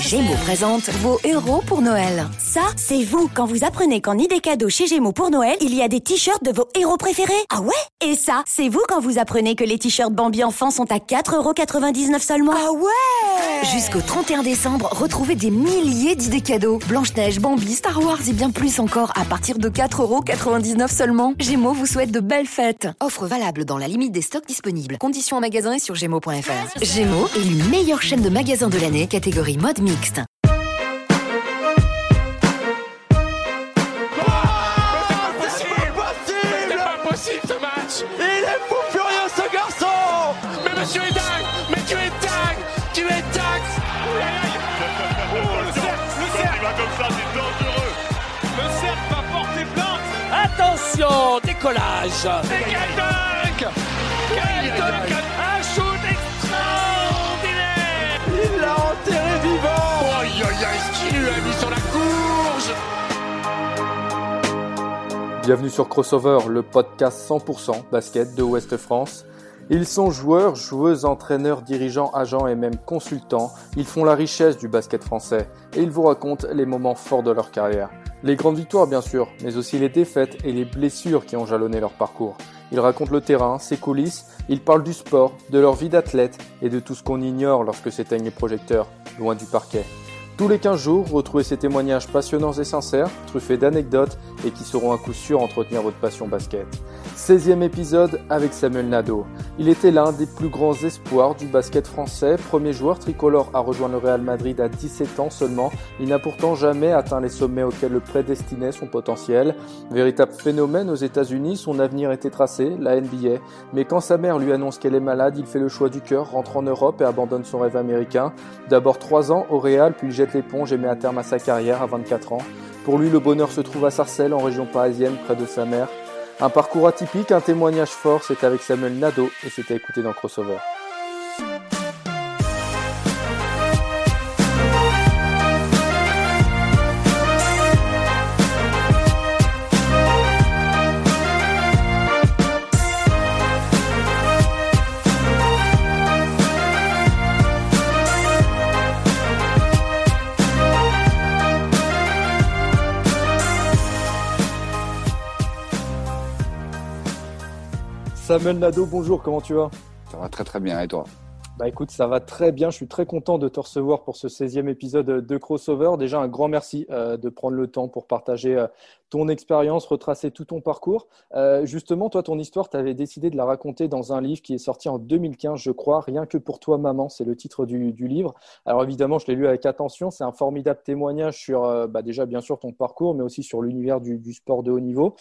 Gémeaux présente vos héros pour Noël. Ça, c'est vous quand vous apprenez qu'en idée cadeau chez Gémeaux pour Noël, il y a des t-shirts de vos héros préférés. Ah ouais? Et ça, c'est vous quand vous apprenez que les t-shirts Bambi enfants sont à 4,99€ seulement. Ah ouais Jusqu'au 31 décembre, retrouvez des milliers d'idées cadeaux. Blanche-Neige, Bambi, Star Wars et bien plus encore à partir de 4,99€ seulement. Gémeaux vous souhaite de belles fêtes. Offre valable dans la limite des stocks disponibles. Conditions en magasin et sur gémeaux.fr. Gémeaux, élu meilleure chaîne de magasins de l'année, catégorie mode mixte. Décollage Mais quel dunk Quel dunk Un shoot extraordinaire Il l'a enterré vivant Aïe aïe aïe Ce qu'il lui a mis sur la courge Bienvenue sur Crossover, le podcast 100% basket de Ouest France. Ils sont joueurs, joueuses, entraîneurs, dirigeants, agents et même consultants. Ils font la richesse du basket français et ils vous racontent les moments forts de leur carrière. Les grandes victoires bien sûr, mais aussi les défaites et les blessures qui ont jalonné leur parcours. Ils racontent le terrain, ses coulisses, ils parlent du sport, de leur vie d'athlète et de tout ce qu'on ignore lorsque s'éteignent les projecteurs, loin du parquet. Tous les 15 jours, retrouvez ces témoignages passionnants et sincères, truffés d'anecdotes et qui sauront à coup sûr entretenir votre passion basket. 16e épisode avec Samuel Nadeau. Il était l'un des plus grands espoirs du basket français, premier joueur tricolore à rejoindre le Real Madrid à 17 ans seulement. Il n'a pourtant jamais atteint les sommets auxquels le prédestinait son potentiel. Véritable phénomène aux États-Unis, son avenir était tracé, la NBA. Mais quand sa mère lui annonce qu'elle est malade, il fait le choix du cœur, rentre en Europe et abandonne son rêve américain. D'abord 3 ans au Real, puis il l'éponge et met à terme à sa carrière à 24 ans. Pour lui, le bonheur se trouve à Sarcelles, en région parisienne, près de sa mère. Un parcours atypique, un témoignage fort, c'est avec Samuel Nadeau et c'était écouté dans Crossover. Samuel Nadeau, bonjour, comment tu vas? Ça va très très bien, et toi? Bah écoute, ça va très bien, je suis très content de te recevoir pour ce 16e épisode de Crossover. Déjà un grand merci euh, de prendre le temps pour partager euh, ton expérience, retracer tout ton parcours. Euh, justement, toi, ton histoire, tu avais décidé de la raconter dans un livre qui est sorti en 2015, je crois, Rien que pour toi, maman, c'est le titre du, livre. Alors évidemment, je l'ai lu avec attention, c'est un formidable témoignage sur bah, déjà bien sûr ton parcours, mais aussi sur l'univers du, du, sport de haut niveau.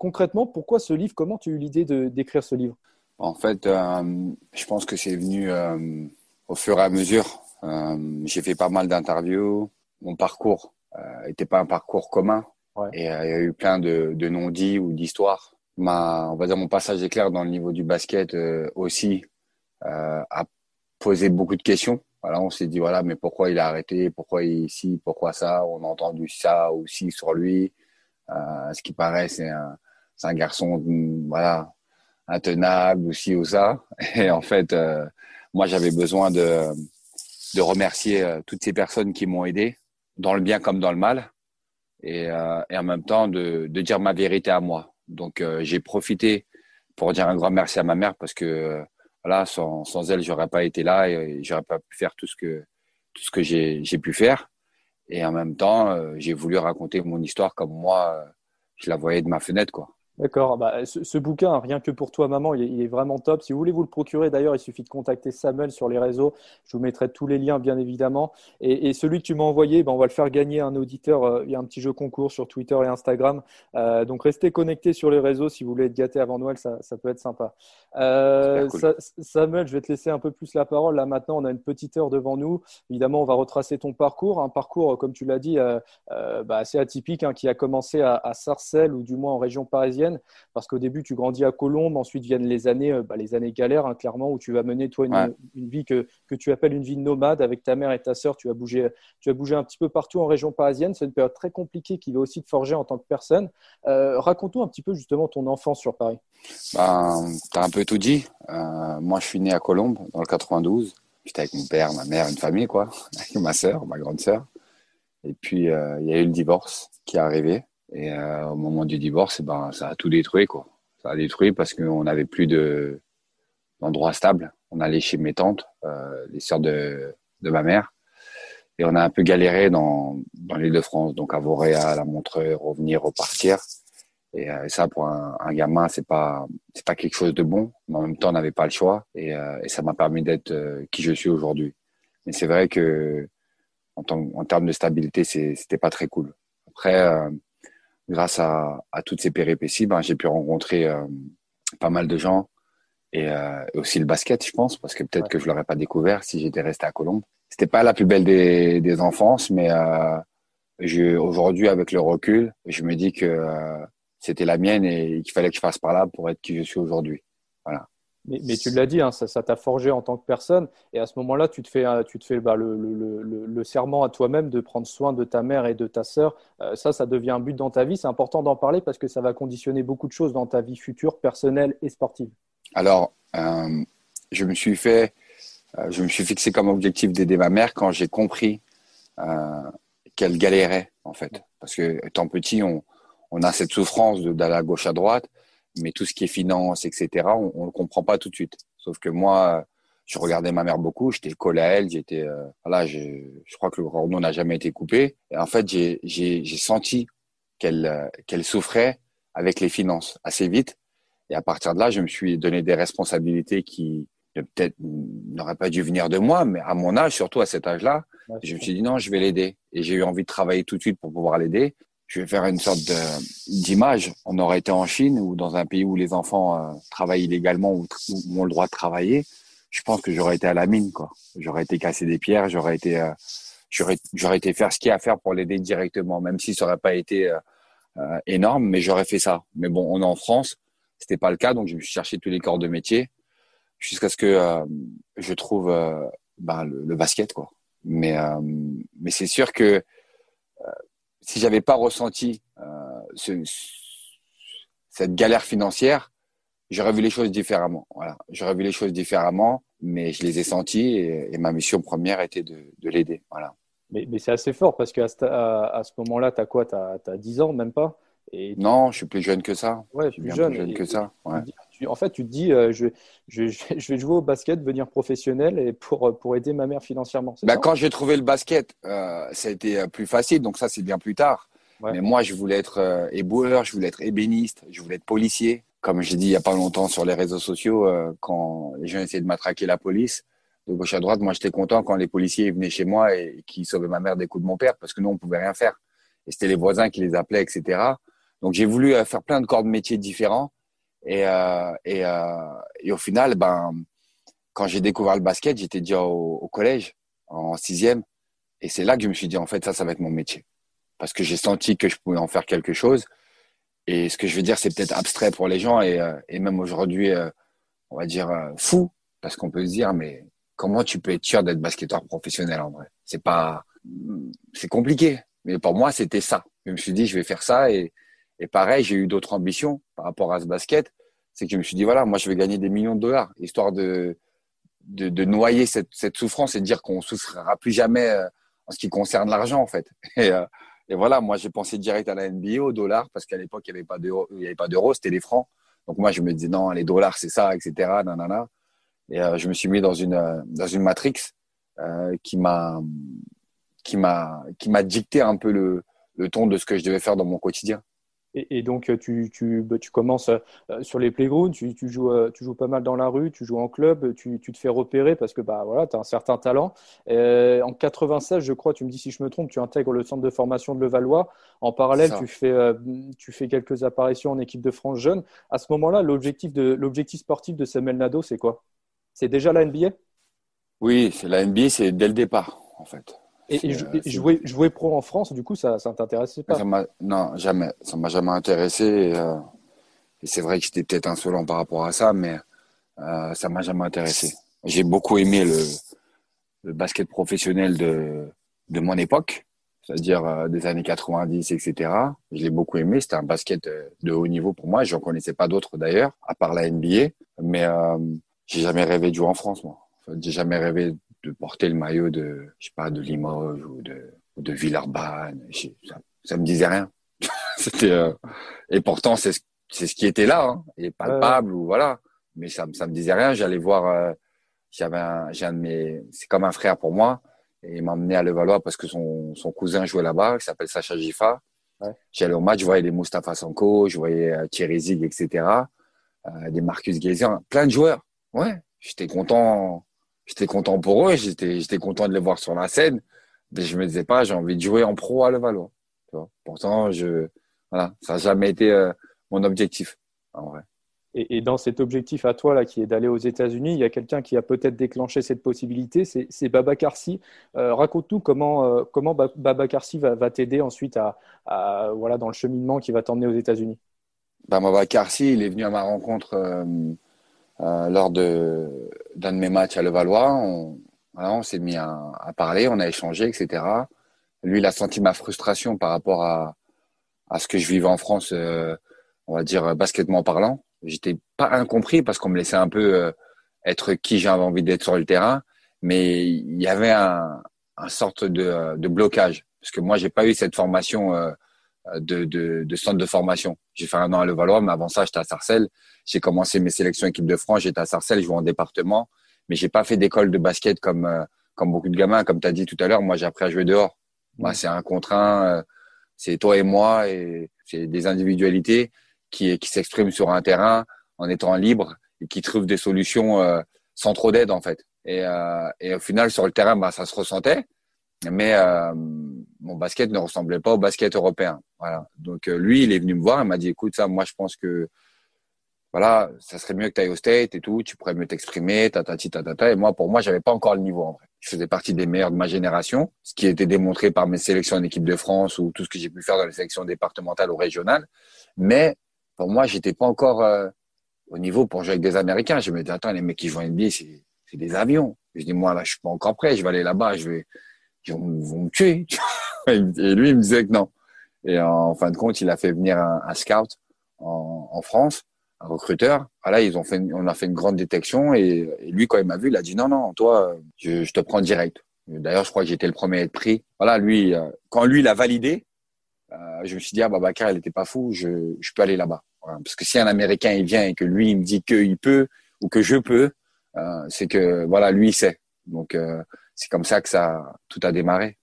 concrètement, pourquoi ce livre? Comment tu as eu l'idée d'écrire ce livre? En fait, euh, je pense que c'est venu euh, au fur et à mesure. Euh, j'ai fait pas mal d'interviews. Mon parcours n'était pas un parcours commun. Ouais. Et il y a eu plein de, de non-dits ou d'histoires. Ma, on va dire mon passage éclair dans le niveau du basket aussi a posé beaucoup de questions. Voilà, on s'est dit voilà, mais pourquoi il a arrêté? Pourquoi il ici? Pourquoi ça? On a entendu ça aussi sur lui. ce qui paraît, c'est un, c'est un garçon, voilà, intenable aussi ou ça. Et en fait, euh, moi, j'avais besoin de, de remercier euh, toutes ces personnes qui m'ont aidé, dans le bien comme dans le mal, et, euh, et en même temps de, de, dire ma vérité à moi. Donc, j'ai profité pour dire un grand merci à ma mère parce que voilà, sans, sans elle, j'aurais pas été là et j'aurais pas pu faire tout ce que tout ce que j'ai pu faire. Et en même temps, j'ai voulu raconter mon histoire comme moi, je la voyais de ma fenêtre, quoi. D'accord. Bah, ce, ce, bouquin, rien que pour toi, maman, il est, il est, vraiment top. Si vous voulez vous le procurer, d'ailleurs, il suffit de contacter Samuel sur les réseaux. Je vous mettrai tous les liens, bien évidemment. Et, et celui que tu m'as envoyé, ben, on va le faire gagner à un auditeur. Euh, il y a un petit jeu concours sur Twitter et Instagram. Euh, donc, restez connectés sur les réseaux. Si vous voulez être gâté avant Noël, ça, ça peut être sympa. Euh, cool. Samuel, je vais te laisser un peu plus la parole. Là, maintenant, on a une petite heure devant nous. Évidemment, on va retracer ton parcours. Un parcours, comme tu l'as dit, euh, bah, assez atypique, hein, qui a commencé à, à Sarcelles ou du moins en région parisienne parce qu'au début tu grandis à Colombes, ensuite viennent les années, bah, les années galères hein, clairement où tu vas mener toi une, ouais. une vie que, que, tu appelles une vie nomade avec ta mère et ta sœur. Tu vas bouger, tu vas bouger un petit peu partout en région parisienne. C'est une période très compliquée qui va aussi te forger en tant que personne. Euh, Raconte-nous un petit peu justement ton enfance sur Paris. Ben, tu as un peu tout dit. Euh, moi, je suis né à Colombes dans le 92. J'étais avec mon père, ma mère, une famille, quoi, avec ma sœur, ma grande sœur. Et puis, il y a eu le divorce qui est arrivé. Et au moment du divorce, eh ben, ça a tout détruit, quoi. Ça a détruit parce qu'on n'avait plus de d'endroit stable. On allait chez mes tantes, les sœurs de, de ma mère. Et on a un peu galéré dans, dans l'île de France, donc à Vauréal, à Montreux, revenir, repartir. Et, euh, ça, pour un, gamin, c'est pas pas quelque chose de bon, mais en même temps, on n'avait pas le choix. Et, euh, et ça m'a permis d'être euh, qui je suis aujourd'hui. Mais c'est vrai que en termes de stabilité, c'était pas très cool. Après, grâce à, à, toutes ces péripéties, ben, j'ai pu rencontrer pas mal de gens et, et, aussi le basket, je pense, parce que peut-être que je l'aurais pas découvert si j'étais resté à Colombes c'était pas la plus belle des, des enfances, mais euh, aujourd'hui, avec le recul, je me dis que euh, c'était la mienne et qu'il fallait que je fasse par là pour être qui je suis aujourd'hui. Voilà. Mais, tu l'as dit, hein, ça t'a forgé en tant que personne. Et à ce moment-là, tu te fais, euh, bah, le, serment à toi-même de prendre soin de ta mère et de ta sœur. Euh, ça, ça devient un but dans ta vie. C'est important d'en parler parce que ça va conditionner beaucoup de choses dans ta vie future, personnelle et sportive. Alors, euh, je me suis fait je me suis fixé comme objectif d'aider ma mère quand j'ai compris qu'elle galérait en fait. Parce que étant petit, on, on a cette souffrance d'aller à gauche à droite, mais tout ce qui est finance, etc., on, on le comprend pas tout de suite. Sauf que moi, je regardais ma mère beaucoup, j'étais collé à elle, j'étais euh, voilà, je, je crois que le cordon n'a jamais été coupé. Et en fait, j'ai j'ai senti qu'elle euh, qu'elle souffrait avec les finances assez vite. Et à partir de là, je me suis donné des responsabilités qui peut-être n'aurait pas dû venir de moi, mais à mon âge, surtout à cet âge-là, je me suis dit non, je vais l'aider. Et j'ai eu envie de travailler tout de suite pour pouvoir l'aider. Je vais faire une sorte d'image. On aurait été en Chine ou dans un pays où les enfants euh, travaillent illégalement ou, ont le droit de travailler. Je pense que j'aurais été à la mine, quoi. J'aurais été casser des pierres, j'aurais été, euh, faire ce qu'il y a à faire pour l'aider directement, même si ça n'aurait pas été euh, énorme, mais j'aurais fait ça. Mais bon, on est en France, c'était pas le cas, donc je me suis cherché tous les corps de métier jusqu'à ce que euh, je trouve euh, ben, le, basket quoi. Euh, mais c'est sûr que si j'avais pas ressenti ce, cette galère financière, j'aurais vu les choses différemment. Voilà, j'aurais vu les choses différemment, mais je les ai senties et, ma mission première était de, de l'aider. Voilà. Mais, c'est assez fort parce qu'à à, à, ce moment-là, tu as quoi? Tu as, as 10 ans, même pas? Et non, je suis plus jeune que ça. Ouais, je suis plus jeune, plus jeune que ça. Ouais en fait, tu te dis, euh, je, je, je, vais jouer au basket, devenir professionnel et pour, pour aider ma mère financièrement. Bah, quand j'ai trouvé le basket, euh, ça a été euh, plus facile. Donc ça, c'est bien plus tard. Mais moi, je voulais être euh, éboueur, je voulais être ébéniste, je voulais être policier. Comme j'ai dit il y a pas longtemps sur les réseaux sociaux, euh, quand les gens essayaient de m'attraquer la police, de gauche à droite, moi j'étais content quand les policiers venaient chez moi et, qui sauvaient ma mère des coups de mon père parce que nous on pouvait rien faire. Et c'était les voisins qui les appelaient, etc. Donc j'ai voulu faire plein de corps de métiers différents et, euh, et, euh, et, au final, ben, quand j'ai découvert le basket, j'étais déjà au, collège, en sixième. Et c'est là que je me suis dit, en fait, ça, ça va être mon métier. Parce que j'ai senti que je pouvais en faire quelque chose. Et ce que je veux dire, c'est peut-être abstrait pour les gens et, euh, et même aujourd'hui, euh, on va dire euh, fou, parce qu'on peut se dire, mais comment tu peux être sûr d'être basketteur professionnel en vrai? C'est pas, c'est compliqué. Mais pour moi, c'était ça. Je me suis dit, je vais faire ça et, et pareil, j'ai eu d'autres ambitions par rapport à ce basket. C'est que je me suis dit, voilà, moi, je vais gagner des millions de dollars, histoire de, de, noyer cette, cette, souffrance et de dire qu'on souffrira plus jamais euh, en ce qui concerne l'argent, en fait. Et, euh, et voilà, moi, j'ai pensé direct à la NBA, au dollar, parce qu'à l'époque, il n'y avait pas d'euros, c'était les francs. Donc moi, je me disais, non, les dollars, c'est ça, etc. Et euh, je me suis mis dans une, dans une matrix qui m'a qui m'a qui m'a dicté un peu le, le ton de ce que je devais faire dans mon quotidien. Et, et, donc, tu, tu, bah, tu commences euh, sur les playgrounds, tu, tu, joues, euh, tu joues pas mal dans la rue, tu joues en club, tu, tu te fais repérer parce que bah, voilà, tu as un certain talent. Euh, en 96, je crois, tu me dis si je me trompe, tu intègres le centre de formation de Levallois. En parallèle, tu fais, euh, tu fais quelques apparitions en équipe de France jeune. À ce moment-là, l'objectif, de, l'objectif sportif de Samuel Nado, c'est quoi? C'est déjà la NBA Oui, c'est la NBA, c'est dès le départ, en fait. Et, et jouer, jouer, pro en France, du coup, ça ne t'intéressait pas Non, jamais. Ça m'a jamais intéressé. Et, euh, et c'est vrai que j'étais peut-être insolent par rapport à ça, mais euh, ça m'a jamais intéressé. J'ai beaucoup aimé le, le, basket professionnel de, de mon époque, c'est-à-dire euh, des années 90, etc. Je l'ai beaucoup aimé. C'était un basket euh, de haut niveau pour moi. Je n'en connaissais pas d'autres d'ailleurs, à part la NBA. Mais euh, j'ai jamais rêvé de jouer en France, moi. J'ai jamais rêvé de porter le maillot de, je sais pas, de Limoges ou de, de Villeurbanne. Ça, ça me disait rien. C'était euh, et pourtant c'est c'est ce qui était là, hein, et palpable ou voilà. Mais ça ça me disait rien. J'allais voir. Euh, j'avais un, j'ai un de mes, c'est comme un frère pour moi. Et il m'a emmené à Levallois parce que son, son cousin jouait là-bas, qui s'appelle Sacha Gifa. Ouais. J'allais au match, je voyais les Mustafa Sanko, je voyais euh, Thierry Zig, etc. Euh, des Marcus Geyser, plein de joueurs. Ouais, j'étais content, j'étais content pour eux, j'étais, j'étais content de les voir sur la scène. Mais je me disais pas, j'ai envie de jouer en pro à Levallois. Tu vois Pourtant, je, voilà, ça n'a jamais été euh, mon objectif, en vrai. Et, et, dans cet objectif à toi, là, qui est d'aller aux États-Unis, il y a quelqu'un qui a peut-être déclenché cette possibilité, c'est Baba Karsi. Euh, Raconte-nous comment, euh, comment Baba Karsi va, va t'aider ensuite à, à, voilà, dans le cheminement qui va t'emmener aux États-Unis. Bah, Baba Karsi, il est venu à ma rencontre euh, lors d'un de, de, mes matchs à Levallois. On, on s'est mis à, parler, on a échangé, etc. Lui, il a senti ma frustration par rapport à, ce que je vivais en France, euh, on va dire, basketement parlant j'étais pas incompris parce qu'on me laissait un peu euh, être qui j'avais envie d'être sur le terrain, mais il y avait un, sorte de, de, blocage parce que moi j'ai pas eu cette formation de, de, de, centre de formation. J'ai fait un an à Levallois, mais avant ça j'étais à Sarcelles. J'ai commencé mes sélections équipe de France, j'étais à Sarcelles, je jouais en département, mais j'ai pas fait d'école de basket comme comme beaucoup de gamins, comme tu as dit tout à l'heure. Moi j'ai appris à jouer dehors. Moi c'est un contre un, c'est toi et moi et c'est des individualités qui, qui s'expriment sur un terrain en étant libre et qui trouvent des solutions euh, sans trop d'aide en fait. Et, euh, et, au final sur le terrain, bah, ça se ressentait, mais euh, mon basket ne ressemblait pas au basket européen. Voilà. Donc euh, lui, il est venu me voir, il m'a dit écoute ça, moi je pense que voilà, ça serait mieux que tu ailles au state et tout, tu pourrais mieux t'exprimer, tatati tatata. Et moi, pour moi, j'avais pas encore le niveau en vrai. Je faisais partie des meilleurs de ma génération, ce qui été démontré par mes sélections en équipe de France ou tout ce que j'ai pu faire dans les sélections départementales ou régionales. Mais pour moi, j'étais pas encore euh, au niveau pour jouer avec des Américains. Je me disais, attends, les mecs qui jouent NBA, c'est, c'est des avions. Je dis, moi, là, je suis pas encore prêt. Je vais aller là-bas, je vais, ils vont, me tuer. et lui, il me disait que non. Et en, fin de compte, il a fait venir un, un scout en, en, France, un recruteur. Voilà, ils ont fait, on a fait une grande détection et, lui, quand il m'a vu, il a dit, non, non, toi, je, je te prends direct. D'ailleurs, je crois que j'étais le premier à être pris. Voilà, lui, euh, quand lui, il a validé, euh, je me suis dit, ah, Babacar, il était pas fou, je, je peux aller là-bas. Parce que si un Américain il vient et que lui il me dit qu'il peut ou que je peux, euh, c'est que voilà lui il sait. Donc euh, c'est comme ça que ça tout a démarré.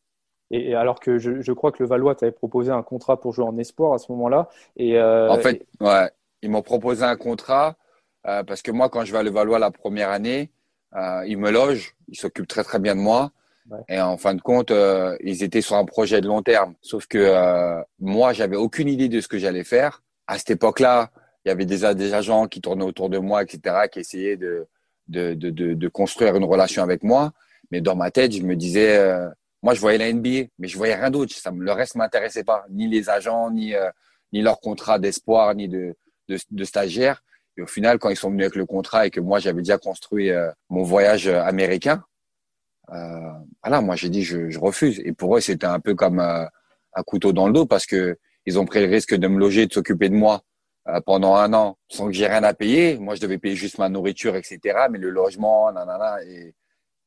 Et alors que je, je crois que le Valois t'avait proposé un contrat pour jouer en espoir à ce moment-là. Et euh, en fait, ouais, ils m'ont proposé un contrat euh, parce que moi quand je vais à le Valois la première année, euh, ils me logent, ils s'occupent très très bien de moi. Ouais. Et en fin de compte, ils étaient sur un projet de long terme. Sauf que moi, j'avais aucune idée de ce que j'allais faire à cette époque-là, il y avait déjà des agents qui tournaient autour de moi, etc., qui essayaient de, de, de, de, de construire une relation avec moi. Mais dans ma tête, je me disais, euh, moi, je voyais la NBA, mais je voyais rien d'autre. Ça, le reste m'intéressait pas, ni les agents, ni euh, ni leur contrat d'espoir, ni de, de, de stagiaire. Et au final, quand ils sont venus avec le contrat et que moi, j'avais déjà construit euh, mon voyage américain, euh, voilà, moi, j'ai dit, je, je, refuse. Et pour eux, c'était un peu comme euh, un couteau dans le dos parce que ils ont pris le risque de me loger, de s'occuper de moi euh, pendant un an sans que j'ai rien à payer. Moi, je devais payer juste ma nourriture, etc. Mais le logement, nanana. Et,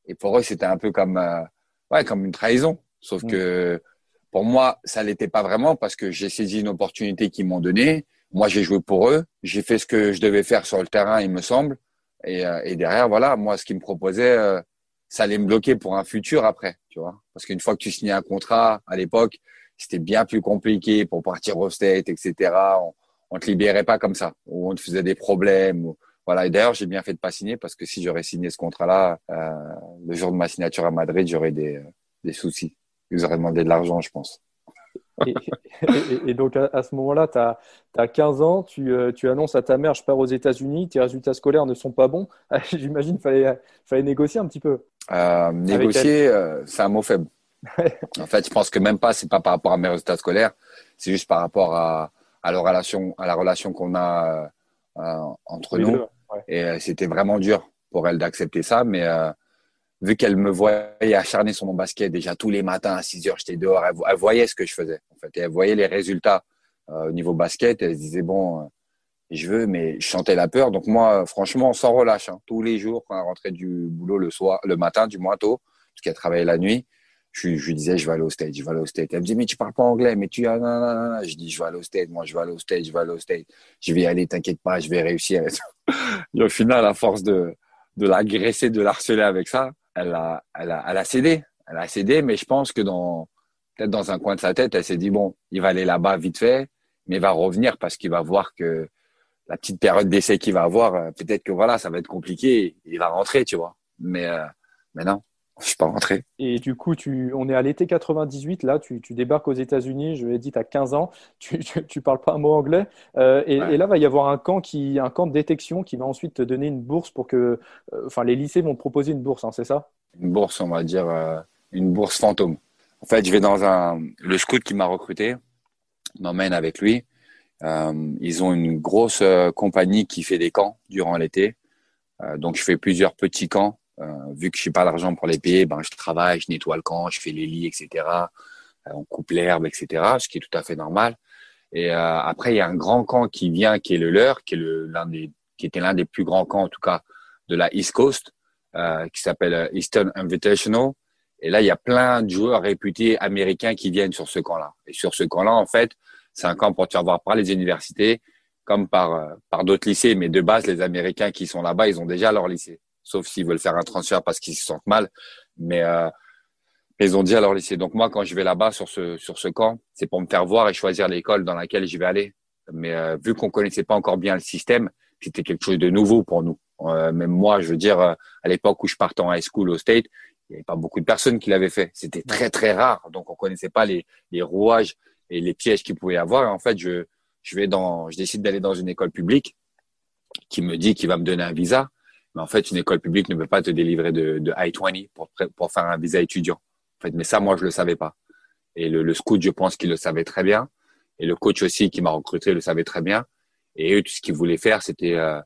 et pour eux, c'était un peu comme, euh, ouais, comme une trahison. Sauf mmh. que pour moi, ça l'était pas vraiment parce que j'ai saisi une opportunité qu'ils m'ont donnée. Moi, j'ai joué pour eux. J'ai fait ce que je devais faire sur le terrain, il me semble. Et, euh, et derrière, voilà, moi, ce qu'ils me proposaient, euh, ça allait me bloquer pour un futur après, tu vois. Parce qu'une fois que tu signais un contrat, à l'époque, c'était bien plus compliqué pour partir au state, etc. On, on te libérait pas comme ça, ou on te faisait des problèmes. Ou, voilà. Et d'ailleurs, j'ai bien fait de pas signer parce que si j'aurais signé ce contrat-là, euh, le jour de ma signature à Madrid, j'aurais des, des soucis. Ils auraient demandé de l'argent, je pense. et, et, et, donc à, ce moment-là, tu as, as, 15 ans, tu, euh, tu, annonces à ta mère, je pars aux États-Unis, tes résultats scolaires ne sont pas bons. J'imagine qu'il fallait, fallait négocier un petit peu. Euh, négocier, euh, c'est un mot faible en fait, je pense que même pas, c'est pas par rapport à mes résultats scolaires, c'est juste par rapport à, à la relation, à la relation qu'on a euh, entre nous. Deux, Et euh, c'était vraiment dur pour elle d'accepter ça, mais euh, vu qu'elle me voyait acharner sur mon basket déjà tous les matins à 6 heures, j'étais dehors, elle, elle, voyait ce que je faisais. En fait, et elle voyait les résultats euh, au niveau basket, et elle se disait bon, je veux, mais je sentais la peur. Donc moi, franchement, sans relâche, hein. tous les jours, quand on rentrait du boulot le soir, le matin, du moins tôt, parce qu'il a travaillé la nuit, je, lui disais, je vais aller au stage, je vais aller au stage. Elle me dit, mais tu parles pas anglais, mais tu, ah, non, non, non, non. Je dis, je vais aller au stage, moi, je vais aller au stage, je vais aller au stage. Je vais y aller, t'inquiète pas, je vais réussir. Et au final, à force de, de l'agresser, de l'harceler avec ça, elle a, elle a, elle a cédé. Elle a cédé, mais je pense que dans, peut-être dans un coin de sa tête, elle s'est dit, bon, il va aller là-bas vite fait, mais il va revenir parce qu'il va voir que la petite période d'essai qu'il va avoir, euh, peut-être que voilà, ça va être compliqué. Il va rentrer, tu vois. Mais, euh, mais non, je suis pas rentré. Et du coup, tu, on est à l'été 98, là, tu, tu débarques aux États-Unis, je l'ai dit, tu as 15 ans, tu, tu, parles pas un mot anglais. Euh, et, et, là, va y avoir un camp, qui, un camp de détection qui va ensuite te donner une bourse pour que. Enfin, les lycées vont te proposer une bourse, hein, c'est ça? Une bourse, on va dire, une bourse fantôme. En fait, je vais dans un. Le scout qui m'a recruté m'emmène avec lui. Euh, ils ont une grosse euh, compagnie qui fait des camps durant l'été. Euh, donc, je fais plusieurs petits camps. Vu que je n'ai pas l'argent pour les payer, ben, je travaille, je nettoie le camp, je fais les lits, etc. on coupe l'herbe, etc. Ce qui est tout à fait normal. Et après, il y a un grand camp qui vient, qui est le leur, qui est le, l'un des, qui était l'un des plus grands camps, en tout cas, de la East Coast, qui s'appelle Eastern Invitational. Et là, il y a plein de joueurs réputés américains qui viennent sur ce camp-là. Et sur ce camp-là, en fait, c'est un camp pour te faire voir par les universités, comme par, euh, par d'autres lycées. Mais de base, les Américains qui sont là-bas, ils ont déjà leur lycée. Sauf s'ils veulent faire un transfert parce qu'ils se sentent mal. Mais, euh, ils ont déjà leur lycée. Donc moi, quand je vais là-bas sur ce, sur ce camp, c'est pour me faire voir et choisir l'école dans laquelle je vais aller. Mais euh, vu qu'on connaissait pas encore bien le système, c'était quelque chose de nouveau pour nous. Euh, même moi, je veux dire, à l'époque où je partais en high school au State, il n'y avait pas beaucoup de personnes qui l'avaient fait. C'était très très rare, donc on connaissait pas les, les rouages et les pièges qu'il pouvait y avoir. Et en fait, je, je vais dans, je décide d'aller dans une école publique qui me dit qu'il va me donner un visa. Mais en fait, une école publique ne peut pas te délivrer de, de I-20 pour, pour faire un visa étudiant. En fait, mais ça, moi, je le savais pas. Et le, le scout, je pense qu'il le savait très bien. Et le coach aussi qui m'a recruté le savait très bien. Et eux, tout ce qu'ils voulaient faire, c'était euh,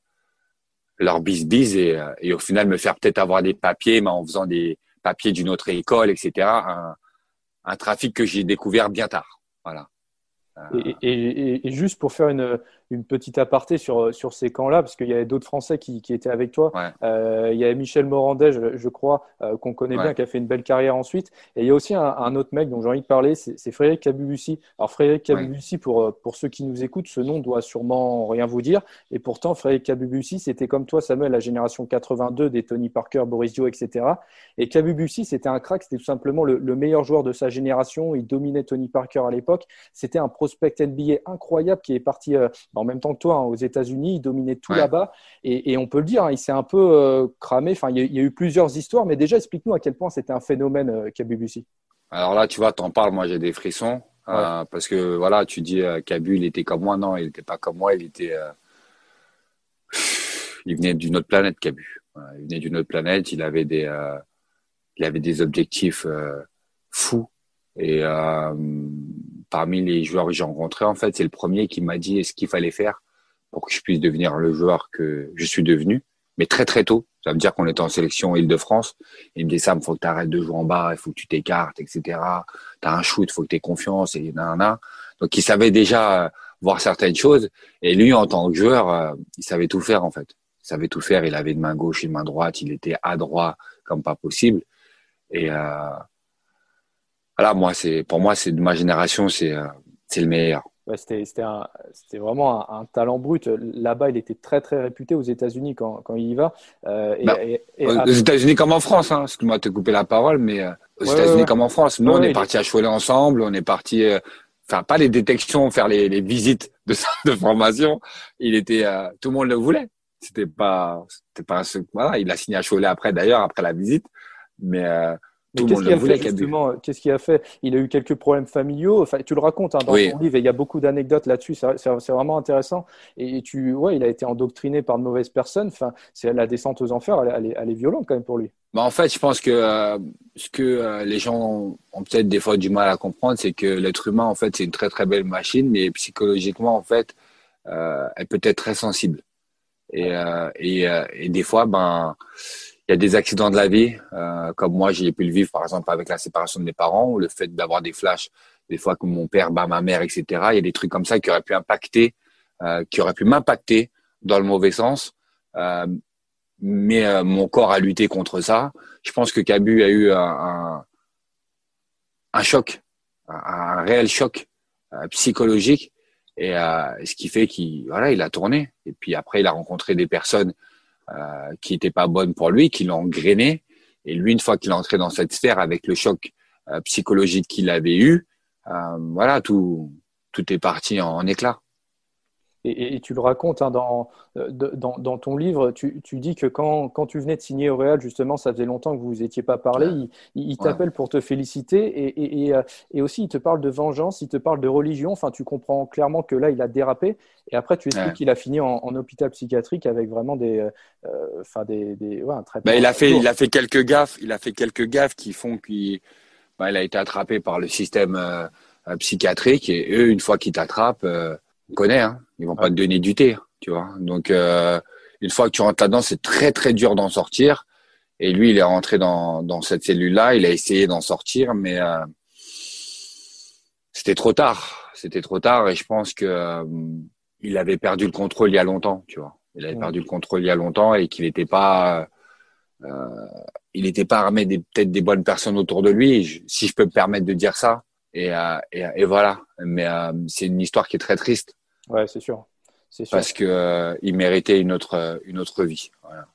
leur bis-bis et, euh, et, au final me faire peut-être avoir des papiers, mais en faisant des papiers d'une autre école, etc. Un, un trafic que j'ai découvert bien tard. Voilà. Et, et, et, juste pour faire une, une petite aparté sur, sur ces camps-là, parce qu'il y avait d'autres Français qui, qui, étaient avec toi. Euh, il y avait Michel Morandet, je, crois, euh, qu'on connaît bien, qui a fait une belle carrière ensuite. Et il y a aussi un, un autre mec dont j'ai envie de parler, c'est Frédéric Cabubussi. Alors Frédéric Cabubussi, pour, euh, pour ceux qui nous écoutent, ce nom doit sûrement rien vous dire. Et pourtant, Frédéric Cabubussi, c'était comme toi, Samuel, la génération 82 des Tony Parker, Boris Dio, etc. Et Cabubussi, c'était un crack, c'était tout simplement le, le, meilleur joueur de sa génération. Il dominait Tony Parker à l'époque. C'était un prospect NBA incroyable qui est parti euh, en même temps que toi, hein, aux États-Unis, il dominait tout là-bas. Et, on peut le dire, hein, il s'est un peu euh, cramé. Enfin, il y, a, eu plusieurs histoires, mais déjà, explique-nous à quel point c'était un phénomène, euh, Kabubusi. Alors là, tu vois, t'en parles, moi j'ai des frissons. Euh, parce que voilà, tu dis euh, Kabu, il était comme moi. Non, il n'était pas comme moi. Il était. il venait d'une autre planète, Kabu. il venait d'une autre planète. Il avait des, il avait des objectifs fous. Et parmi les joueurs que j'ai rencontrés, en fait, c'est le premier qui m'a dit ce qu'il fallait faire pour que je puisse devenir le joueur que je suis devenu, mais très très tôt. Ça veut dire qu'on était en sélection Île-de-France. Il me dit ça, il faut que tu arrêtes de jouer en bas, il faut que tu t'écartes, etc. Tu as un shoot, il faut que tu aies confiance, et nanana. Donc il savait déjà voir certaines choses. Et lui, en tant que joueur, euh, il savait tout faire en fait. Il savait tout faire. Il avait une main gauche, une main droite. Il était adroit comme pas possible. Et euh, voilà, moi, c'est pour moi, c'est de ma génération, c'est euh, c'est le meilleur. Ouais, c'était vraiment un, talent brut. Là-bas, il était très très réputé aux États-Unis quand, quand il y va. Euh, et, bah, aux États-Unis comme en France, hein, excuse-moi de te couper la parole, mais euh, aux États-Unis comme en France. Nous, on est parti à Cholet ensemble, on est parti, euh, enfin pas les détections, faire les, les visites de de formation. Il était, euh, tout le monde le voulait. C'était pas, c'était pas, voilà, il a signé à Cholet après d'ailleurs après la visite, mais qu'est-ce qu'il a fait justement Qu'est-ce qu'il a fait? Il a eu quelques problèmes familiaux. Enfin, tu le racontes hein, dans ton livre et il y a beaucoup d'anecdotes là-dessus. C'est vraiment intéressant. Et tu, ouais, il a été endoctriné par de mauvaises personnes. Enfin, c'est la descente aux enfers. Elle, elle, est, violente quand même pour lui. Bah en fait, je pense que euh, ce que euh, les gens ont peut-être des fois du mal à comprendre, c'est que l'être humain, en fait, c'est une très très belle machine, mais psychologiquement, en fait, euh, elle peut être très sensible. Et, et, et des fois, ben il y a des accidents de la vie, euh, comme moi j'ai pu le vivre par exemple avec la séparation de mes parents ou le fait d'avoir des flashs des fois que mon père bat ma mère, etc. Il y a des trucs comme ça qui auraient pu impacter qui aurait pu m'impacter dans le mauvais sens. mais mon corps a lutté contre ça. Je pense que Cabu a eu un, un, choc, un, réel choc psychologique et ce qui fait qu'il voilà il a tourné et puis après il a rencontré des personnes euh, qui n'étaient pas bonnes pour lui qui l'ont grainé et lui une fois qu'il est entré dans cette sphère avec le choc euh, psychologique qu'il avait eu euh, voilà tout tout est parti en, en éclat et, tu le racontes hein, euh, dans, dans, ton livre, tu, dis que quand, quand, tu venais de signer au Real, justement, ça faisait longtemps que vous vous étiez pas parlé, il, t'appelle pour te féliciter et, euh, et, aussi il te parle de vengeance, il te parle de religion, enfin tu comprends clairement que là il a dérapé et après tu expliques qu'il a fini en, hôpital psychiatrique avec vraiment des, euh, enfin des, des un traitement. Bah, il a fait, il a fait quelques gaffes, il a fait quelques gaffes qui font qu'il bah, il a été attrapé par le système psychiatrique et eux une fois qu'ils t'attrapent connaît, hein. Ils vont pas te donner du thé, tu vois. Donc, euh, une fois que tu rentres là-dedans, c'est très très dur d'en sortir. Et lui, il est rentré dans, dans cette cellule-là. Il a essayé d'en sortir, mais euh, c'était trop tard. C'était trop tard. Et je pense que euh, il avait perdu le contrôle il y a longtemps, tu vois. Il avait perdu le contrôle il y a longtemps et qu'il n'était pas, il n'était pas armé des peut-être des bonnes personnes autour de lui. si je peux me permettre de dire ça. Et, et, et voilà. Mais c'est une histoire qui est très triste Ouais, c'est sûr. sûr. Parce que euh, il méritait une autre une autre vie. Voilà.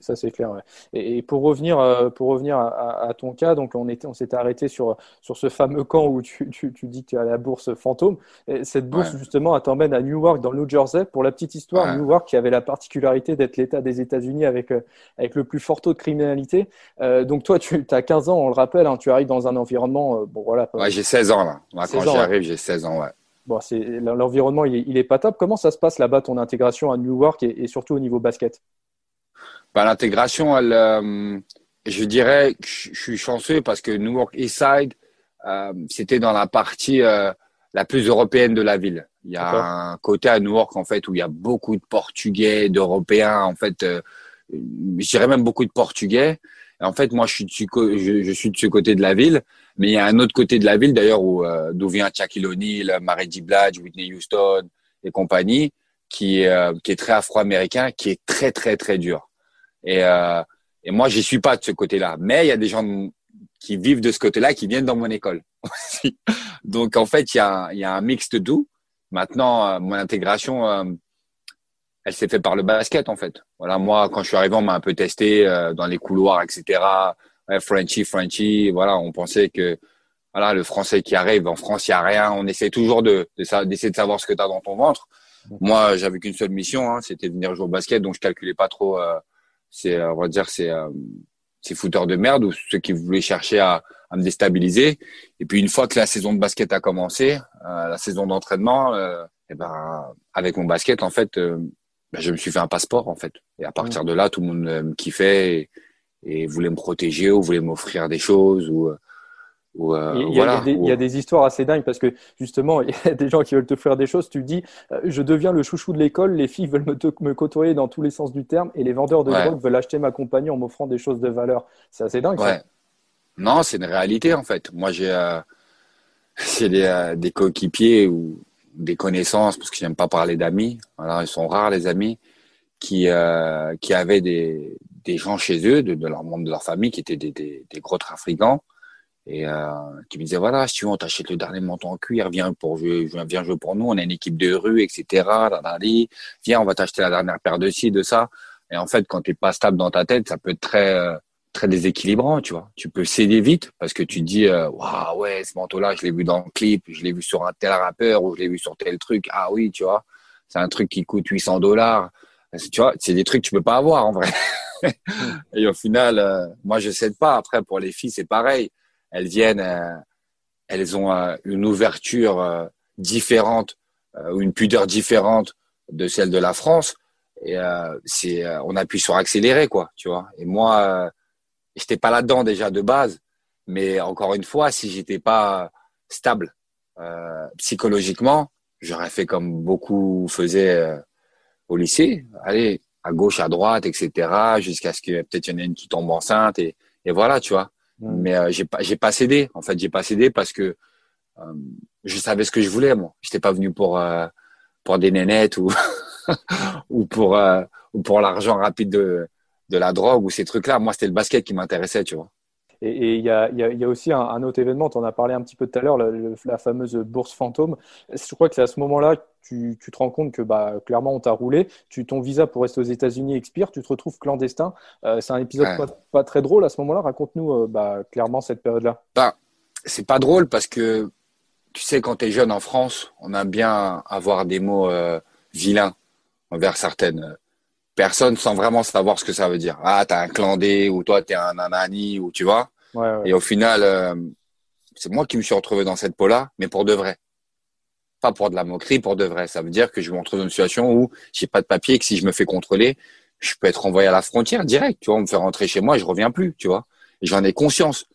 Ça c'est clair. Ouais. Et, pour revenir euh, pour revenir à, ton cas, donc on était on s'était arrêté sur sur ce fameux camp où tu, tu, tu dis que tu à la bourse fantôme. Et cette bourse justement elle t'emmène à Newark dans le New Jersey. Pour la petite histoire, Newark qui avait la particularité d'être l'État des États-Unis avec euh, avec le plus fort taux de criminalité. Euh, donc toi tu as 15 ans, on le rappelle, hein, tu arrives dans un environnement bon voilà. J'ai 16 ans là. quand j'arrive, j'ai 16 ans, ouais bon, c'est l'environnement, il, est, pas top. Comment ça se passe là-bas ton intégration à Newark et, et surtout au niveau basket? Bah, l'intégration, elle, euh, je dirais que je suis chanceux parce que Newark Eastside, euh, c'était dans la partie euh, la plus européenne de la ville. Il y a un côté à Newark en fait où il y a beaucoup de Portugais, d'Européens en fait. Euh, je dirais même beaucoup de Portugais. en fait, moi, je suis, de, je, je suis de ce côté de la ville. Mais il y a un autre côté de la ville, d'ailleurs, où euh, d'où vient Shaquille O'Neal, J. Blige, Whitney Houston et compagnie, qui euh, qui est très afro-américain, qui est très très très dur. Et euh, et moi, j'y suis pas de ce côté-là. Mais il y a des gens qui vivent de ce côté-là, qui viennent dans mon école aussi. Donc en fait, il y a il y a un mix de tout. Maintenant, euh, mon intégration, elle s'est faite par le basket en fait. Voilà, moi, quand je suis arrivé, on m'a un peu testé dans les couloirs, etc ouais, Frenchy, Frenchy. Voilà, on pensait que voilà, le français qui arrive, en France, il n'y a rien. On essaie toujours de, d'essayer de, savoir ce que tu as dans ton ventre. Moi, j'avais qu'une seule mission, hein, c'était de venir jouer au basket, donc je calculais pas trop. Euh, c'est, on va dire, c'est euh, ces fouteurs de merde ou ceux qui voulaient chercher à, à, me déstabiliser. Et puis une fois que la saison de basket a commencé, euh, la saison d'entraînement, euh, et ben avec mon basket, en fait, euh, ben, je me suis fait un passeport, en fait. Et à partir de là, tout le monde me kiffait. Et, et voulait me protéger ou voulait m'offrir des choses ou, ou euh, il, y a, il, y a des, histoires assez dingues parce que justement il y a des gens qui veulent te faire des choses. Tu dis euh, je deviens le chouchou de l'école les filles veulent me, me, côtoyer dans tous les sens du terme et les vendeurs de drogue veulent acheter ma compagnie en m'offrant des choses de valeur. C'est assez dingue ouais. non c'est une réalité en fait. Moi j'ai euh, des, des coéquipiers ou des connaissances parce que j'aime pas parler d'amis. Voilà ils sont rares les amis qui qui avaient des des gens chez eux, de, de leur membres de leur famille, qui étaient des gros trafiquants, et euh, qui me disaient voilà, si tu veux, on t'achète le dernier manteau en cuir, viens pour jouer, viens jouer pour nous, on a une équipe de rue, etc. Viens, on va t'acheter la dernière paire de ci, de ça. Et en fait, quand t'es pas stable dans ta tête, ça peut être très euh, très déséquilibrant, tu vois. Tu peux céder vite parce que tu dis euh, waouh ouais, ce manteau-là, je l'ai vu dans le clip, je l'ai vu sur un tel rappeur ou je l'ai vu sur tel truc. Ah oui, tu vois, c'est un truc qui coûte 800 dollars. Tu vois, c'est des trucs que tu peux pas avoir en vrai. et au final, euh, moi, je sais pas. Après, pour les filles, c'est pareil. Elles viennent, euh, elles ont euh, une ouverture différente ou une pudeur différente de celle de la France. Et c'est, on appuie sur accélérer, quoi, tu vois. Et moi, j'étais pas là-dedans déjà de base. Mais encore une fois, si j'étais pas stable psychologiquement, j'aurais fait comme beaucoup faisaient au lycée. Allez, à gauche, à droite, etc. Jusqu'à ce que peut-être y en ait une qui tombe enceinte et voilà, tu vois. Mais euh, j'ai pas, j'ai pas cédé. En fait, j'ai pas cédé parce que euh, je savais ce que je voulais. Moi, j'étais pas venu pour euh, pour des nénettes ou ou pour euh, ou pour l'argent rapide de de la drogue ou ces trucs-là. Moi, c'était le basket qui m'intéressait, tu vois. Et il y a, y, y a, aussi un, autre événement, tu en as parlé un petit peu tout à l'heure, la, la, fameuse bourse fantôme. Je crois que c'est à ce moment-là tu, tu, te rends compte que bah, clairement on t'a roulé, tu, ton visa pour rester aux États-Unis expire, tu te retrouves clandestin. Euh, c'est un épisode pas, pas, très drôle à ce moment-là. Raconte-nous euh, bah, clairement cette période-là. Bah, c'est pas drôle parce que tu sais, quand tu es jeune en France, on aime bien avoir des mots euh, vilains envers certaines personne sans vraiment savoir ce que ça veut dire. Ah, t'es un clandé ou toi t'es un nanani ou tu vois. Ouais, ouais. Et au final, c'est moi qui me suis retrouvé dans cette peau-là, mais pour de vrai. Pas pour de la moquerie, pour de vrai. Ça veut dire que je me retrouve dans une situation où j'ai pas de papier et que si je me fais contrôler, je peux être envoyé à la frontière direct. Tu vois, on me fait rentrer chez moi, je reviens plus. Tu vois. Et j'en ai conscience.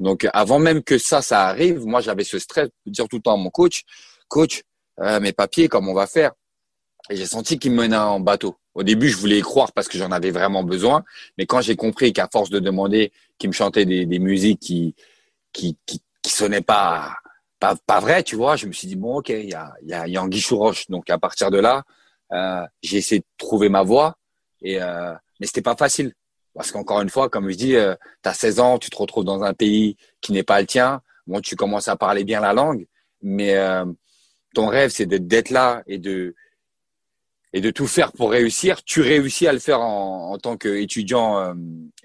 Donc avant même que ça, ça arrive, moi j'avais ce stress de dire tout le temps à mon coach, coach, euh, mes papiers, comment on va faire? Et j'ai senti qu'il me menait en bateau. Au début, je voulais y croire parce que j'en avais vraiment besoin. Mais quand j'ai compris qu'à force de demander, qu'il me chantait des, musiques qui, qui, qui, qui sonnaient pas, pas, pas vraies, tu vois, je me suis dit, bon, ok, il y a, y a, y a. Donc, à partir de là, euh, j'ai essayé de trouver ma voie. Et, euh, mais c'était pas facile. Parce qu'encore une fois, comme je dis, euh, tu as 16 ans, tu te retrouves dans un pays qui n'est pas le tien. Bon, tu commences à parler bien la langue, mais euh, ton rêve, c'est d'être là et de, et de tout faire pour réussir. Tu réussis à le faire en, en tant qu'étudiant euh,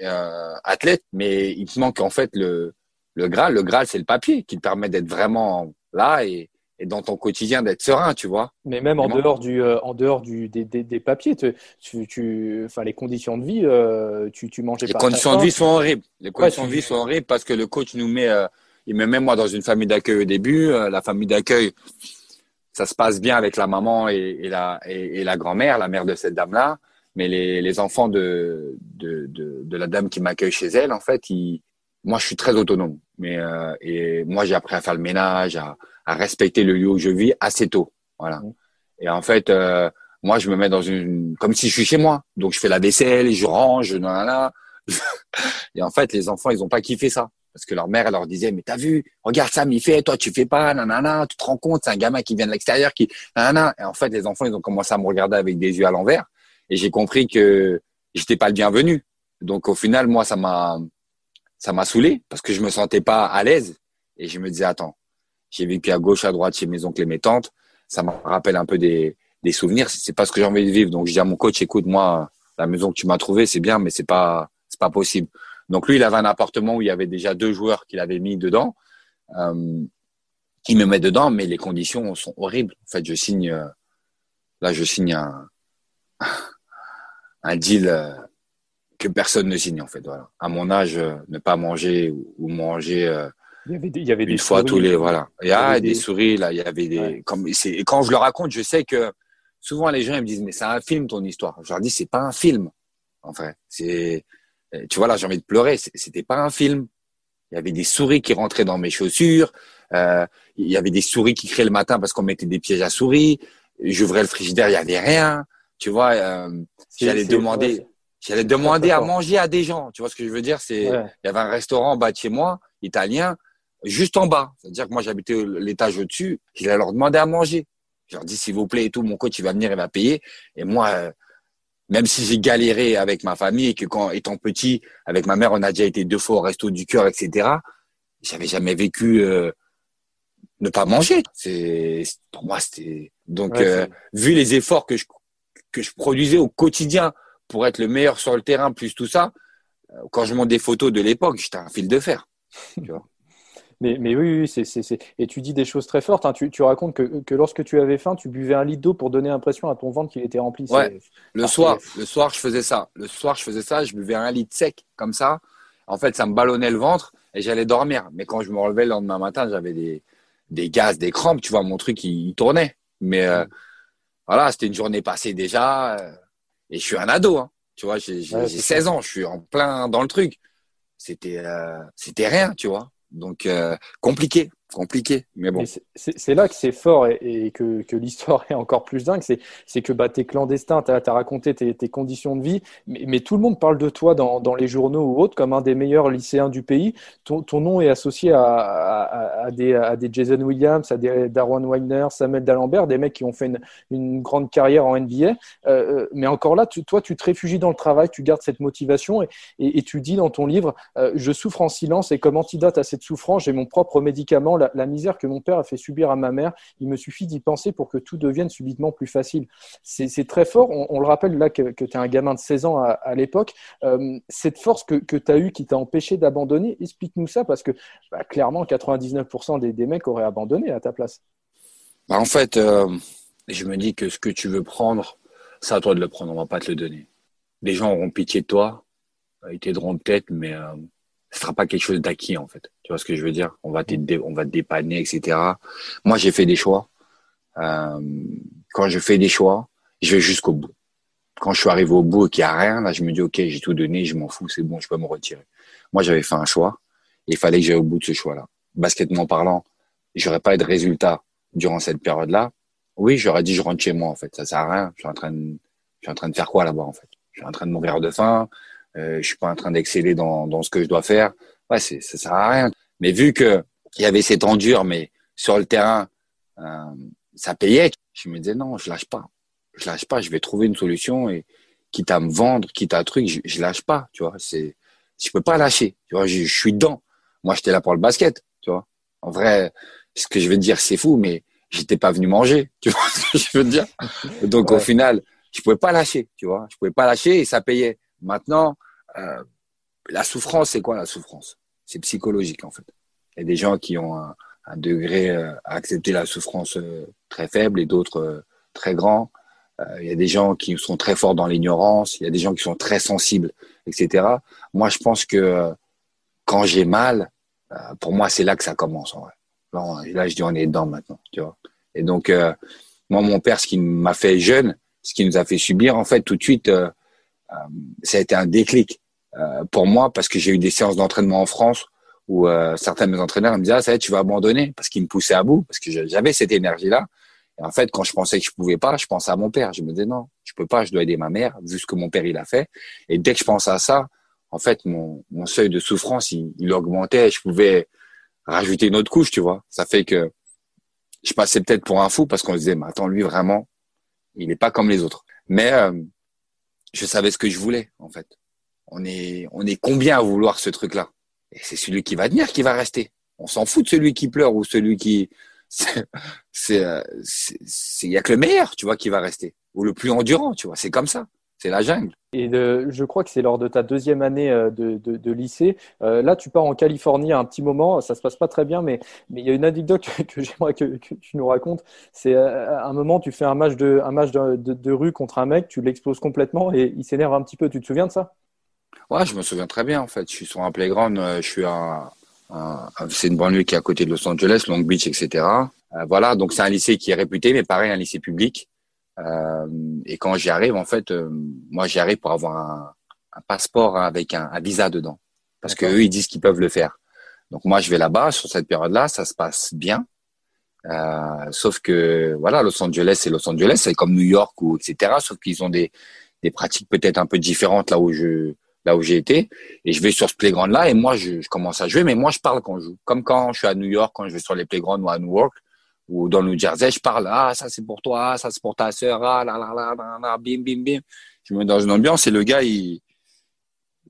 euh, athlète, mais il te manque en fait le, le Graal. Le Graal, c'est le papier qui te permet d'être vraiment là et, et dans ton quotidien d'être serein, tu vois. Mais même en dehors du, euh, en dehors du, des, des, des papiers, tu, tu, enfin les conditions de vie, euh, tu, tu mangeais les pas. Les conditions de vie sont horribles. Les conditions ouais, tu... de vie sont horribles parce que le coach nous met, euh, il me met moi dans une famille d'accueil au début. la famille d'accueil, ça se passe bien avec la maman et, et la, et, et la grand-mère, la mère de cette dame-là. Mais les, les enfants de, de, de, de, la dame qui m'accueille chez elle, en fait, ils, moi, je suis très autonome. Mais euh, et moi, j'ai appris à faire le ménage, à, à, respecter le lieu où je vis assez tôt. Voilà. Et en fait, euh, moi, je me mets dans une, comme si je suis chez moi. Donc, je fais la vaisselle, je range, nanana. et en fait, les enfants, ils ont pas kiffé ça. Parce que leur mère, elle leur disait, mais t'as vu, regarde ça, il fait, toi, tu fais pas, nanana, tu te rends compte, c'est un gamin qui vient de l'extérieur, qui, nanana. Et en fait, les enfants, ils ont commencé à me regarder avec des yeux à l'envers. Et j'ai compris que j'étais pas le bienvenu. Donc, au final, moi, ça m'a, ça m'a saoulé parce que je me sentais pas à l'aise. Et je me disais, attends, j'ai vécu à gauche, à droite chez mes oncles et mes tantes. Ça me rappelle un peu des, des souvenirs. C'est pas ce que j'ai envie de vivre. Donc, je dis à mon coach, écoute, moi, la maison que tu m'as trouvée, c'est bien, mais c'est pas, c'est pas possible. Donc lui, il avait un appartement où il y avait déjà deux joueurs qu'il avait mis dedans. Euh, il me met dedans, mais les conditions sont horribles. En fait, je signe, euh, là, je signe un, un deal euh, que personne ne signe en fait. Voilà. À mon âge, euh, ne pas manger ou, manger. Euh, il y avait des, il y avait une des fois souris, tous les voilà. Il y a des, des souris là. Il y avait des. Ouais. Comme c'est et quand je le raconte, je sais que souvent les gens ils me disent mais c'est un film ton histoire. Je leur dis c'est pas un film. En fait, c'est tu vois là j'ai envie de pleurer c'était pas un film il y avait des souris qui rentraient dans mes chaussures euh, il y avait des souris qui criaient le matin parce qu'on mettait des pièges à souris j'ouvrais le frigidaire il y avait rien tu vois euh, j'allais demander j'allais demander à manger à des gens tu vois ce que je veux dire? C'est Ouais. il y avait un restaurant en bas de chez moi italien juste en bas c'est à dire que moi j'habitais l'étage au dessus j'allais leur demander à manger je leur dis s'il vous plaît et tout mon coach il va venir il va payer et moi euh, même si j'ai galéré avec ma famille et que quand étant petit, avec ma mère, on a déjà été deux fois au resto du cœur, etc. J'avais jamais vécu euh, ne pas manger. C'est pour moi c'était donc Ouais, euh, vu les efforts que je que je produisais au quotidien pour être le meilleur sur le terrain, plus tout ça. euh, Quand je monte des photos de l'époque, j'étais un fil de fer. Tu vois. Mais, mais oui, oui c'est, c'est, c'est- et tu dis des choses très fortes. hein. Tu, tu racontes que, que lorsque tu avais faim, tu buvais un litre d'eau pour donner l'impression à ton ventre qu'il était rempli. Ouais. Le soir, le soir, je faisais ça. Le soir, je faisais ça. Je buvais un litre sec comme ça. En fait, ça me ballonnait le ventre et j'allais dormir. Mais quand je me relevais le lendemain matin, j'avais des, des gaz, des crampes. Tu vois, mon truc, il, il tournait. Mais euh, voilà, c'était une journée passée déjà. euh, et je suis un ado. Hein. Tu vois, j'ai j'ai- Ouais, j'ai c'est 16 ans. Je suis en plein dans le truc. C'était euh, c'était rien, tu vois. Donc euh, compliqué. Compliqué. Mais bon. C'est là que c'est fort et, que, l'histoire est encore plus dingue. C'est que bah, tu es clandestin, tu as, raconté tes, conditions de vie, mais, tout le monde parle de toi dans, les journaux ou autres comme un des meilleurs lycéens du pays. Ton, nom est associé à, des, Jason Williams, à des Darwin Wagner, Samuel D'Alembert, des mecs qui ont fait une, grande carrière en NBA. Euh, euh, mais encore là, toi, tu te réfugies dans le travail, tu gardes cette motivation et, et, tu dis dans ton livre euh, Je souffre en silence et comme antidote à cette souffrance, j'ai mon propre médicament la, misère que mon père a fait subir à ma mère, il me suffit d'y penser pour que tout devienne subitement plus facile. C'est très fort. On, le rappelle là que, tu es un gamin de 16 ans à, l'époque. Euh, cette force que, tu as eue qui t'a empêché d'abandonner, explique-nous ça parce que bah, clairement, 99% des, mecs auraient abandonné à ta place. Bah, en fait, euh, je me dis que ce que tu veux prendre, c'est à toi de le prendre. On va pas te le donner. Les gens auront pitié de toi. Ils t'aideront peut-être, mais euh, ce sera pas quelque chose d'acquis en fait. Tu vois ce que je veux dire? On va te on va te dépanner, etc. Moi, j'ai fait des choix. Euh, quand je fais des choix, je vais jusqu'au bout. Quand je suis arrivé au bout et qu'il n'y a rien, là, je me dis ok, j'ai tout donné, je m'en fous, c'est bon, je peux me retirer. Moi, j'avais fait un choix et il fallait que j'aille au bout de ce choix-là. Basketement parlant, j'aurais pas eu de résultat durant cette période-là. Oui, j'aurais dit je rentre chez moi en fait. Ça sert à rien. Je suis en train de, je suis en train de faire quoi là-bas en fait? Je suis en train de mourir de faim euh, je suis pas en train d'exceller dans, dans ce que je dois faire. Ouais, c'est, ça sert à rien. Mais vu que il y avait cette endure, mais sur le terrain, euh, ça payait, je me disais non, je lâche pas. Je lâche pas, je vais trouver une solution et quitte à me vendre, quitte à un truc, je, je lâche pas, tu vois. C'est, je peux pas lâcher, tu vois. Je, je suis dedans. Moi, j'étais là pour le basket, tu vois. En vrai, ce que je veux dire, c'est fou, mais j'étais pas venu manger, tu vois ce que je veux dire. Donc au final, je pouvais pas lâcher, tu vois. Je pouvais pas lâcher et ça payait. Maintenant, euh, la souffrance, c'est quoi la souffrance? C'est psychologique en fait. Il y a des gens qui ont un, degré euh, à accepter la souffrance euh, très faible et d'autres très grands. il y a des gens qui sont très forts dans l'ignorance. Il y a des gens qui sont très sensibles, etc. Moi, je pense que quand j'ai mal, pour moi, c'est là que ça commence. En vrai. Là, je dis on est dedans maintenant. Et donc, moi, mon père, ce qui m'a fait jeune, ce qui nous a fait subir, en fait, tout de suite, ça a été un déclic. Euh, pour moi parce que j'ai eu des séances d'entraînement en France où euh, certains de mes entraîneurs me disaient ah ça y est, tu vas abandonner parce qu'ils me poussaient à bout parce que j'avais cette énergie là et en fait quand je pensais que je pouvais pas je pensais à mon père. Je me disais non je peux pas je dois aider ma mère vu ce que mon père il a fait. Et dès que je pensais à ça en fait mon, mon seuil de souffrance il, il augmentait. Je pouvais rajouter une autre couche tu vois. Ça fait que je passais peut-être pour un fou parce qu'on se disait mais attends lui vraiment il n'est pas comme les autres. Mais euh, je savais ce que je voulais en fait on est, on est combien à vouloir ce truc-là? Et c'est celui qui va venir qui va rester. On s'en fout de celui qui pleure ou celui qui, c'est, c'est, y a que le meilleur, tu vois, qui va rester ou le plus endurant, tu vois. C'est comme ça. C'est la jungle. Et je crois que c'est lors de ta deuxième année euh, de, lycée. Euh, là, tu pars en Californie à un petit moment. Ça se passe pas très bien, mais, mais il y a une anecdote que, j'aimerais que, tu nous racontes. C'est euh, à un moment, tu fais un match de, un match de, de rue contre un mec, tu l'exploses complètement et il s'énerve un petit peu. Tu te souviens de ça? Ouais, je me souviens très bien en fait. Je suis sur un playground, je suis à, c'est une banlieue qui est à côté de Los Angeles, Long Beach, etc. Euh, voilà, donc c'est un lycée qui est réputé, mais pareil, un lycée public. Euh, et quand j'y arrive, en fait, euh, moi j'y arrive pour avoir un, un passeport avec un, un, visa dedans, parce que eux ils disent qu'ils peuvent le faire. Donc moi je vais là-bas sur cette période-là, ça se passe bien. Euh, sauf que voilà, Los Angeles c'est Los Angeles, c'est comme New York ou etc. Sauf qu'ils ont des des pratiques peut-être un peu différentes là où je là où j'ai été, et je vais sur ce playground là et moi je, je, commence à jouer, mais moi je parle quand je joue, comme quand je suis à New York, quand je vais sur les playgrounds ou à Newark ou dans le New Jersey, je parle ah ça c'est pour toi, ça c'est pour ta sœur, ah là là là là, là bim bim bim, je me mets dans une ambiance et le gars il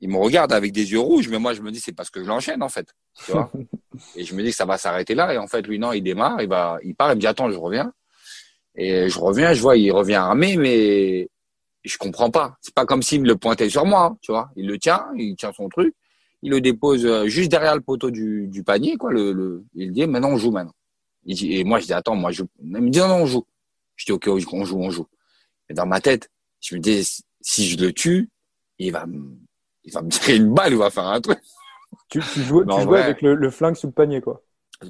il me regarde avec des yeux rouges, mais moi je me dis c'est parce que je l'enchaîne en fait, tu vois, et je me dis que ça va s'arrêter là et en fait lui non il démarre, il va il part, il me dit attends je reviens et je reviens, je vois il revient armé mais je comprends pas. C'est pas comme s'il me le pointait sur moi, hein, tu vois. Il le tient, il tient son truc, il le dépose euh, juste derrière le poteau du, du panier, quoi. Le, le, il dit maintenant on joue maintenant. Et moi je dis attends, moi je. Il me dit non, non on joue. Je dis ok, on joue, on joue. Et dans ma tête, je me dis si je le tue, il va, il va me tirer une balle, il va faire un truc. Tu, tu jouais, tu jouais avec le, le, flingue sous le panier, quoi.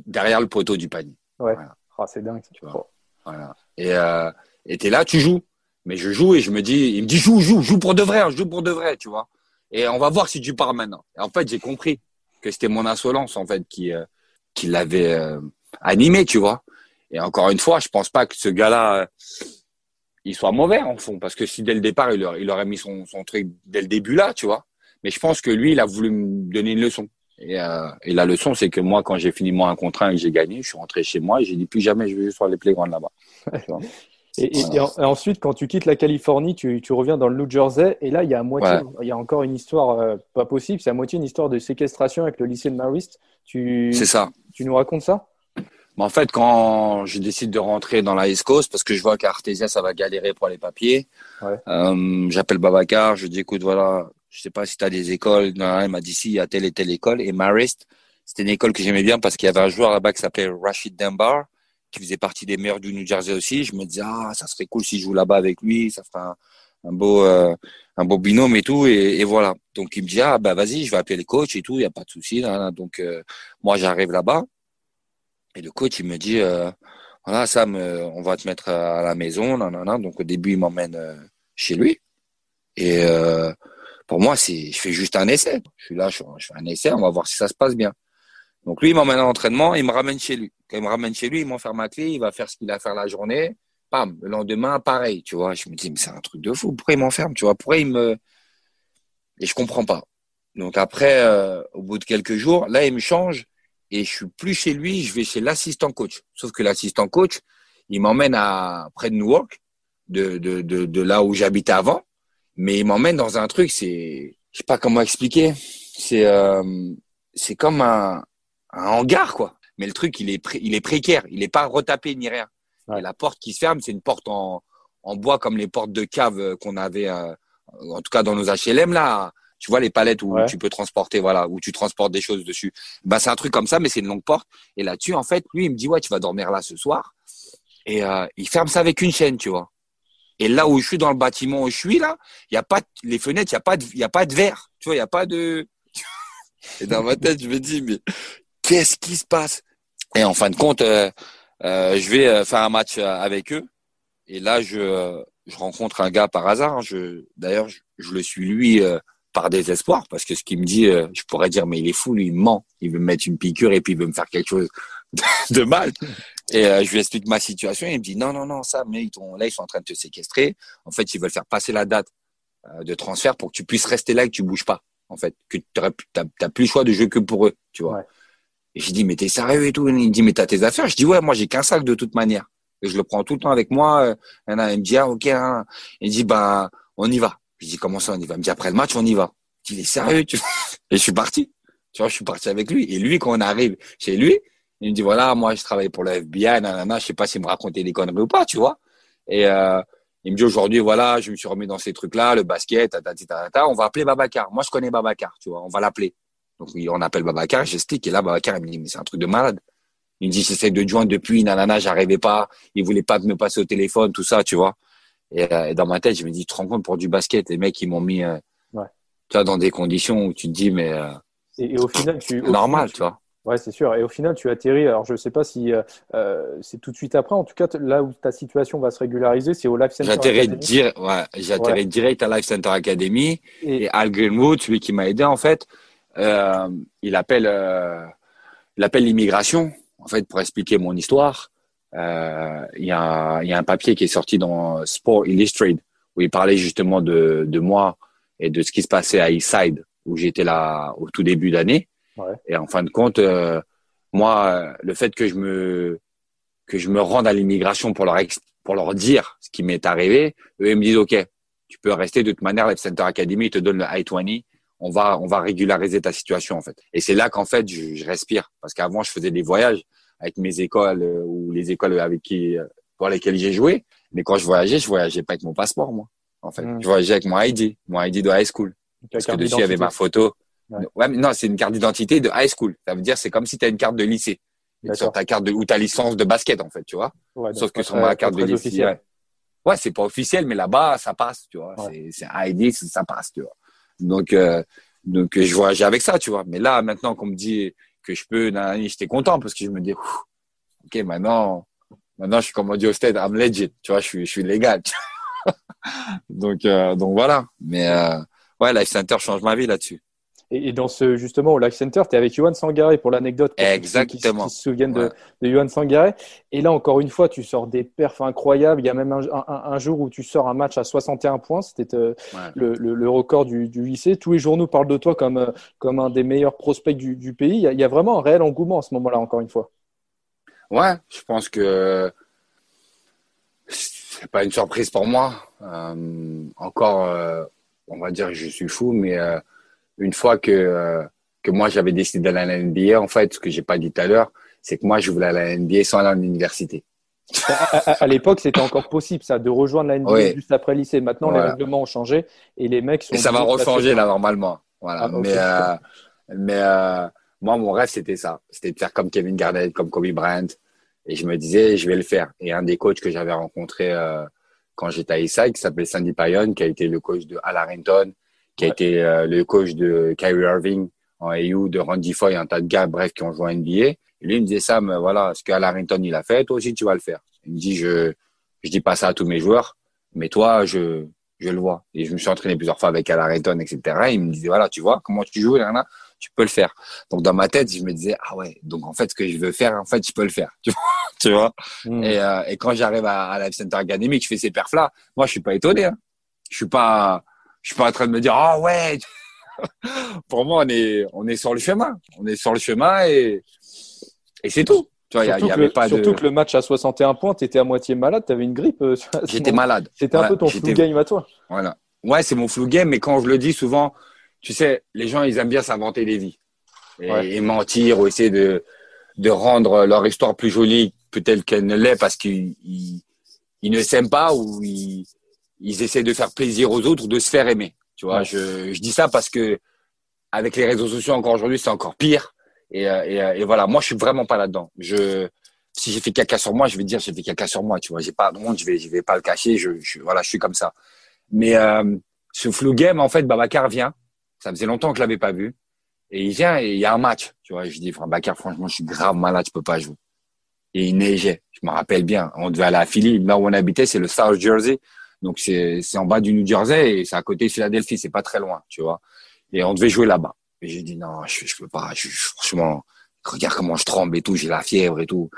Derrière le poteau du panier. Ouais. Ah, c'est dingue, tu vois. Voilà. Et euh, et t'es là, tu joues. Mais je joue et je me dis, il me dit joue, joue, joue pour de vrai, hein, joue pour de vrai, tu vois. Et on va voir si tu pars maintenant. Et en fait, j'ai compris que c'était mon insolence en fait qui euh, qui l'avait euh, animé, tu vois. Et encore une fois, je pense pas que ce gars-là, il soit mauvais en fond, parce que si dès le départ, il aurait, il aurait mis son, son truc dès le début là, tu vois. Mais je pense que lui, il a voulu me donner une leçon. Et, euh, et la leçon, c'est que moi, quand j'ai fini mon un contre et que j'ai gagné, je suis rentré chez moi et j'ai dit plus jamais je vais sur les playgrounds là-bas. et, et, ensuite, quand tu quittes la Californie, tu, tu, reviens dans le New Jersey et là, il y a à moitié, il y a encore une histoire euh, pas possible, c'est à moitié une histoire de séquestration avec le lycée de Marist. C'est ça. Tu nous racontes ça? En fait, quand je décide de rentrer dans la East Coast, parce que je vois qu'Artesia, ça va galérer pour les papiers, ouais. euh, j'appelle Babacar, je dis, écoute, voilà, je sais pas si tu as des écoles. Non, il m'a dit, si, il y a telle et telle école. Et Marist, c'était une école que j'aimais bien parce qu'il y avait un joueur là-bas qui s'appelait Rashid Dunbar, qui faisait partie des meilleurs du New Jersey aussi. Je me disais, ah, ça serait cool si je joue là-bas avec lui, ça ferait un, un beau, euh, un beau binôme et tout. Et, et, voilà. Donc, il me dit, ah, bah, vas-y, je vais appeler les coachs et tout, il n'y a pas de souci. Donc, euh, moi, j'arrive là-bas. Et le coach, il me dit, euh, voilà, Sam, euh, on va te mettre à la maison. Non. Donc au début, il m'emmène euh, chez lui. Et euh, pour moi, c'est, je fais juste un essai. Je suis là, je, je, fais un essai, on va voir si ça se passe bien. Donc lui, il m'emmène à l'entraînement, il me ramène chez lui. Quand il me ramène chez lui, il m'enferme ma clé, il va faire ce qu'il a à faire la journée. Pam, le lendemain, pareil, tu vois. Je me dis, mais c'est un truc de fou. Pourquoi il m'enferme, tu vois? Pourquoi il me... Et je comprends pas. Donc après, euh, au bout de quelques jours, là, il me change et je suis plus chez lui, je vais chez l'assistant coach. Sauf que l'assistant coach, il m'emmène à près de Newark, de, de, de, de là où j'habitais avant, mais il m'emmène dans un truc, c'est, je sais pas comment expliquer, c'est euh, c'est comme un, un hangar quoi. Mais le truc, il est pré, il est précaire, il est pas retapé ni rien. Ouais. Et la porte qui se ferme, c'est une porte en, en bois comme les portes de cave qu'on avait, euh, en tout cas dans nos HLM là tu vois les palettes où ouais. tu peux transporter, voilà, où tu transportes des choses dessus. Bah c'est un truc comme ça, mais c'est une longue porte. Et là-dessus, en fait, lui, il me dit ouais, tu vas dormir là ce soir. Et euh, il ferme ça avec une chaîne, tu vois. Et là où je suis dans le bâtiment où je suis là, il y a pas de, les fenêtres, il y a pas de, il y a pas de verre, tu vois, il y a pas de. Et dans ma tête, je me dis mais qu'est-ce qui se passe? Et en fin de compte, euh, euh, je vais faire un match avec eux. Et là, je, je rencontre un gars par hasard. Je, d'ailleurs, je, je le suis lui par désespoir, parce que ce qu'il me dit, euh, je pourrais dire, mais il est fou, lui, il ment. Il veut me mettre une piqûre et puis il veut me faire quelque chose de, de mal. Et euh, je lui explique ma situation et il me dit, non, non, non, ça, mais ils là, ils sont en train de te séquestrer. En fait, ils veulent faire passer la date euh, de transfert pour que tu puisses rester là et que tu bouges pas. En fait, que tu n'as plus le choix de jouer que pour eux, tu vois. Ouais. Et je dis, mais t'es sérieux et tout? Il me dit, mais t'as tes affaires? Je dis, ouais, moi, j'ai qu'un sac de toute manière. Et je le prends tout le temps avec moi. Il me dit, ah, ok. Hein. Il me dit, bah, on y va. Je dis, comment ça, on y va? Il me dit, après le match, on y va. Il est sérieux, tu. Et je suis parti. Tu vois, je suis parti avec lui. Et lui, quand on arrive chez lui, il me dit, voilà, moi, je travaille pour le FBI, nanana, je sais pas s'il me racontait des conneries ou pas, tu vois. Et, euh, il me dit, aujourd'hui, voilà, je me suis remis dans ces trucs-là, le basket, on va appeler Babacar. Moi, je connais Babacar, tu vois, on va l'appeler. Donc, on appelle Babacar, j'explique. Et là, Babacar, il me dit, mais c'est un truc de malade. Il me dit, j'essaie de joindre depuis, nanana, j'arrivais pas. Il voulait pas me passer au téléphone, tout ça, tu vois. Et, euh, et, dans ma tête, je me dis, tu te rends compte pour du basket, les mecs, ils m'ont mis, euh, ouais tu vois, dans des conditions où tu te dis, mais. Euh, et, et, au final, tu. normal, final, tu vois. Ouais, c'est sûr. Et au final, tu atterris. Alors, je ne sais pas si euh, c'est tout de suite après. En tout cas, là où ta situation va se régulariser, c'est au Life Center J'atterris dire, ouais, j'atterris ouais. direct à Life Center Academy. Et, et Al Greenwood, celui qui m'a aidé, en fait, euh, il appelle, euh, il appelle l'immigration, en fait, pour expliquer mon histoire. Euh, il y, a, y a un papier qui est sorti dans Sport Illustrated où il parlait justement de, de moi et de ce qui se passait à Eastside où j'étais là au tout début d'année. Ouais. Et en fin de compte, euh, moi, le fait que je me que je me rende à l'immigration pour leur ex, pour leur dire ce qui m'est arrivé, eux ils me disent OK, tu peux rester de toute manière. Life Center Academy ils te donne le I-20. On va on va régulariser ta situation en fait. Et c'est là qu'en fait je, je, respire parce qu'avant je faisais des voyages avec mes écoles euh, ou les écoles avec qui euh, pour lesquelles j'ai joué. Mais quand je voyageais, je voyageais pas avec mon passeport moi en fait. Mmh. Je voyageais avec mon ID, mon ID de high school. Parce que dessus, il y avait ma photo. Ouais. ouais mais non, c'est une carte d'identité de high school. Ça veut dire, c'est comme si tu as une carte de lycée. Sur ta carte de, ou ta licence de basket, en fait, tu vois. Ouais, Sauf que sur ma carte de lycée. Ouais, ouais c'est pas officiel, mais là-bas, ça passe, tu vois. C'est un ID, ça passe, tu vois. Donc, euh, donc, je voyageais avec ça, tu vois. Mais là, maintenant qu'on me dit que je peux, j'étais content parce que je me dis, OK, maintenant, maintenant, je suis comme on dit au stade, I'm legit, tu vois, je suis, légal. donc, euh, donc voilà. Mais euh, ouais, Life Center change ma vie là-dessus. Et, dans ce, justement, au Life Center, tu es avec Johan Sangaré pour l'anecdote. Exactement. Qui, se souviennent de, de Johan Sangaré. Et là, encore une fois, tu sors des perfs incroyables. Il y a même un, jour où tu sors un match à 61 points. C'était euh, le, record du, lycée. Tous les journaux parlent de toi comme, euh, comme un des meilleurs prospects du, pays. Il y, a, vraiment un réel engouement à ce moment-là, encore une fois. Ouais, je pense que c'est pas une surprise pour moi. Euh, encore, on va dire que je suis fou, mais une fois que, euh, que moi j'avais décidé d'aller à la NBA, en fait, ce que j'ai pas dit tout à l'heure, c'est que moi je voulais aller à la NBA sans aller à l'université. à, l'époque, c'était encore possible, ça, de rejoindre la NBA juste après le lycée. Maintenant, les règlements ont changé et les mecs sont. Et ça va rechanger là normalement. Voilà. Ah, mais euh, mais euh, moi, mon rêve, c'était ça. C'était de faire comme Kevin Garnett, comme Kobe Bryant. Et je me disais, je vais le faire. Et un des coachs que j'avais rencontré euh, quand j'étais à Issa, qui s'appelait Sandy Payon, qui a été le coach de Al Harrington, qui a été euh, le coach de Kyrie Irving en AU, de Randy Foy, un tas de gars, bref, qui ont joué en NBA. Et lui, il me disait, Sam, voilà, ce qu'Al Harrington, il a fait, toi aussi, tu vas le faire. Il me dit, je, je dis pas ça à tous mes joueurs, mais toi, je, je le vois. Et je me suis entraîné plusieurs fois avec Al Harrington, etc. il me disait, voilà, tu vois, comment tu joues, là, tu peux le faire. Donc, dans ma tête, je me disais, ah ouais, donc en fait, ce que je veux faire, en fait, je peux le faire. Tu vois, hmm. et, euh, et, quand j'arrive à, à Life Center Academy, que je fais ces perfs-là, moi, je suis pas étonné. Hein. Je suis pas, je suis pas en train de me dire ah ouais. Pour moi on est on est sur le chemin. On est sur le chemin et et c'est tout. Tu vois, surtout, y avait que, pas surtout que le match à 61 points tu étais à moitié malade tu avais une grippe euh, j'étais malade. C'était un peu ton flou game à toi. Voilà. Ouais c'est mon flou game mais quand je le dis souvent tu sais les gens ils aiment bien s'inventer des vies. Et, mentir ou essayer de de rendre leur histoire plus jolie peut-être qu'elle ne l'est parce qu'ils ils, ne s'aiment pas ou ils ils essaient de faire plaisir aux autres, de se faire aimer. Tu vois, je, je dis ça parce que avec les réseaux sociaux encore aujourd'hui, c'est encore pire. Et, euh, et, euh, et, voilà, moi, je suis vraiment pas là-dedans. Je, si j'ai fait caca sur moi, je vais dire j'ai fait caca sur moi. Tu vois, j'ai pas de honte, je vais, je vais pas le cacher. Je, je voilà, je suis comme ça. Mais euh, ce flou game, en fait, Babacar vient. Ça faisait longtemps que je l'avais pas vu. Et il vient et il y a un match. Tu vois, je dis, Babacar, franchement, je suis grave malade, je peux pas jouer. Et il neigeait. Je me rappelle bien. On devait aller à Philly. Là où on habitait, c'est le South Jersey. Donc c'est c'est en bas du New Jersey et c'est à côté de Philadelphie, c'est pas très loin, tu vois. Et on devait jouer là-bas. Et j'ai dit non, je je peux pas, je, franchement, regarde comment je tremble et tout, j'ai la fièvre et tout.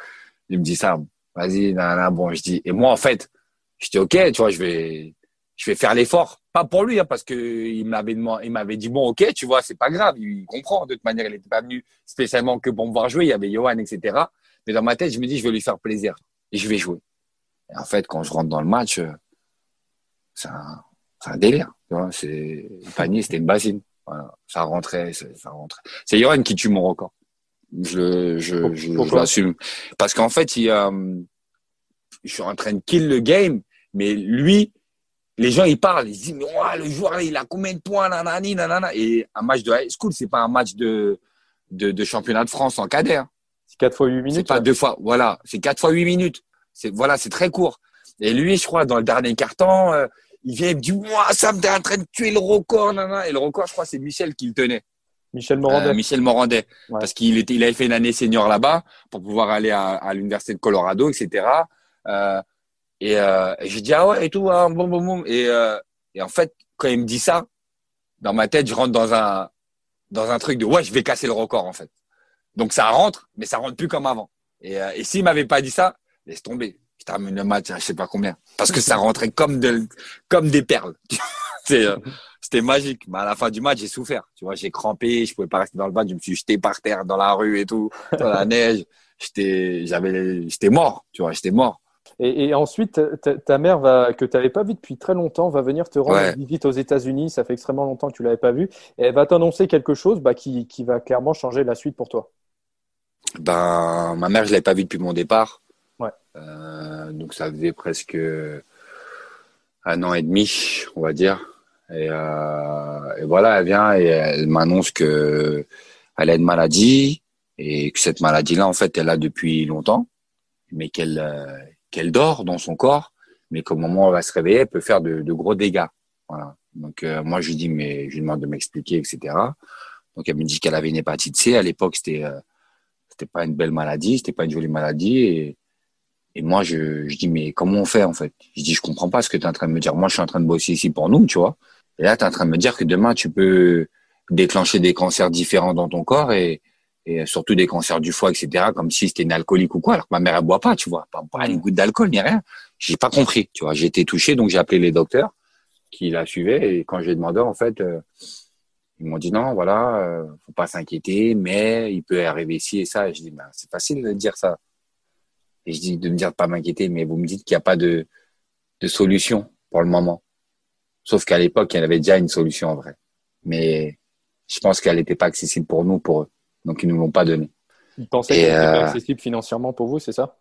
Il me dit ça, vas-y, nan, bon, je dis et moi en fait, je dis OK, tu vois, je vais je vais faire l'effort, pas pour lui hein, parce que il m'avait il m'avait dit bon OK, tu vois, c'est pas grave, il comprend de toute manière, il était pas venu spécialement que pour me voir jouer, il y avait Johan etc. Mais dans ma tête, je me dis je vais lui faire plaisir et je vais jouer. Et en fait, quand je rentre dans le match, c'est un, un, délire. Tu vois, c'est panier, c'était une bassine. Voilà, ça rentrait, ça rentrait. C'est Yoran qui tue mon record. Je, je, je, l'assume. Parce qu'en fait, il, euh, je suis en train de kill le game, mais lui, les gens ils parlent, ils disent mais ouais, le joueur il a combien de points, nanani, nanana. Et un match de high school, c'est pas un match de, de, de championnat de France en cadet. Hein. C'est 4 fois 8 minutes. C'est pas deux fois, voilà, c'est 4 fois 8 minutes. C'est voilà, c'est très court. Et lui, je crois, dans le dernier carton, euh, il vient, il me dit, moi, ça me en train de tuer le record, Et le record, je crois, c'est Michel qui le tenait. Michel Morandet. Euh, Michel Morandet. Parce qu'il était, il avait fait une année senior là-bas pour pouvoir aller à, à l'université de Colorado, etc. Euh, et, euh, et j'ai dit, ah ouais, et tout, hein, bon, bon, bon. Et, et en fait, quand il me dit ça, dans ma tête, je rentre dans un, dans un truc de, ouais, je vais casser le record, en fait. Donc ça rentre, mais ça rentre plus comme avant. Et, et s'il m'avait pas dit ça, laisse tomber je termine le match je sais pas combien. Parce que ça rentrait comme de, comme des perles. Euh, c'était magique. Mais à la fin du match, j'ai souffert. Tu vois, j'ai crampé, je pouvais pas rester dans le match, je me suis jeté par terre dans la rue et tout, dans la neige. J'étais, j'avais, j'étais mort. Tu vois, j'étais mort. Et, ensuite, ta, mère va, que tu n'avais pas vue depuis très longtemps va venir te rendre visite aux États-Unis. Ça fait extrêmement longtemps que tu l'avais pas vue. Et elle va t'annoncer quelque chose bah, qui, qui va clairement changer la suite pour toi. Ben, ma mère, je l'avais pas vue depuis mon départ. Euh, donc ça faisait presque un an et demi, on va dire. Et, euh, et voilà, elle vient et elle m'annonce que elle a une maladie et que cette maladie-là, en fait, elle a depuis longtemps, mais qu'elle euh, qu'elle dort dans son corps, mais qu'au moment où elle va se réveiller, elle peut faire de, gros dégâts. Voilà. Donc euh, moi, je lui dis, mais je lui demande de m'expliquer, etc. Donc elle me dit qu'elle avait une hépatite C. À l'époque, c'était euh, c'était pas une belle maladie, c'était pas une jolie maladie et moi, je, je dis, mais comment on fait, en fait? Je dis, je comprends pas ce que tu es en train de me dire. Moi, je suis en train de bosser ici pour nous, tu vois. Et là, tu es en train de me dire que demain, tu peux déclencher des cancers différents dans ton corps et, et surtout des cancers du foie, etc. Comme si c'était une alcoolique ou quoi. Alors que ma mère elle boit pas, tu vois, pas, pas une goutte d'alcool ni rien. J'ai pas compris, tu vois. J'ai été touché, donc j'ai appelé les docteurs qui la suivaient et quand j'ai demandé en fait. Euh, ils m'ont dit non, voilà, euh, faut pas s'inquiéter, mais il peut arriver ci et ça. Et je dis, ben, c'est facile de dire ça. Et je dis de me dire de pas m'inquiéter, mais vous me dites qu'il n'y a pas de, de solution pour le moment. Sauf qu'à l'époque, il y avait déjà une solution en vrai. Mais je pense qu'elle n'était pas accessible pour nous, pour eux. Donc ils nous l'ont pas donnée. Ils pensaient qu'elle euh, accessible financièrement pour vous, c'est ça?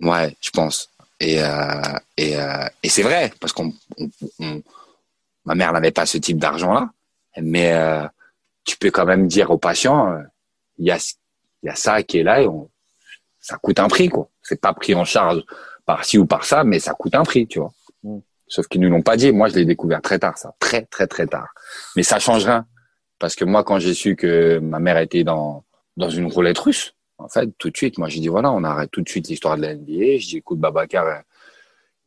Ouais, je pense. Et, euh, et, euh, et c'est vrai, parce qu'on, ma mère n'avait pas ce type d'argent-là. Mais euh, tu peux quand même dire aux patients, il y, a, y a ça qui est là et on, ça coûte un prix, quoi. C'est pas pris en charge par ci ou par ça, mais ça coûte un prix, tu vois. Mm. Sauf qu'ils nous l'ont pas dit. Moi, je l'ai découvert très tard, ça. Très, très, très tard. Mais ça change rien. Parce que moi, quand j'ai su que ma mère était dans, dans une roulette russe, en fait, tout de suite, moi, j'ai dit, voilà, on arrête tout de suite l'histoire de la NBA. Je dis, écoute, Babacar, euh,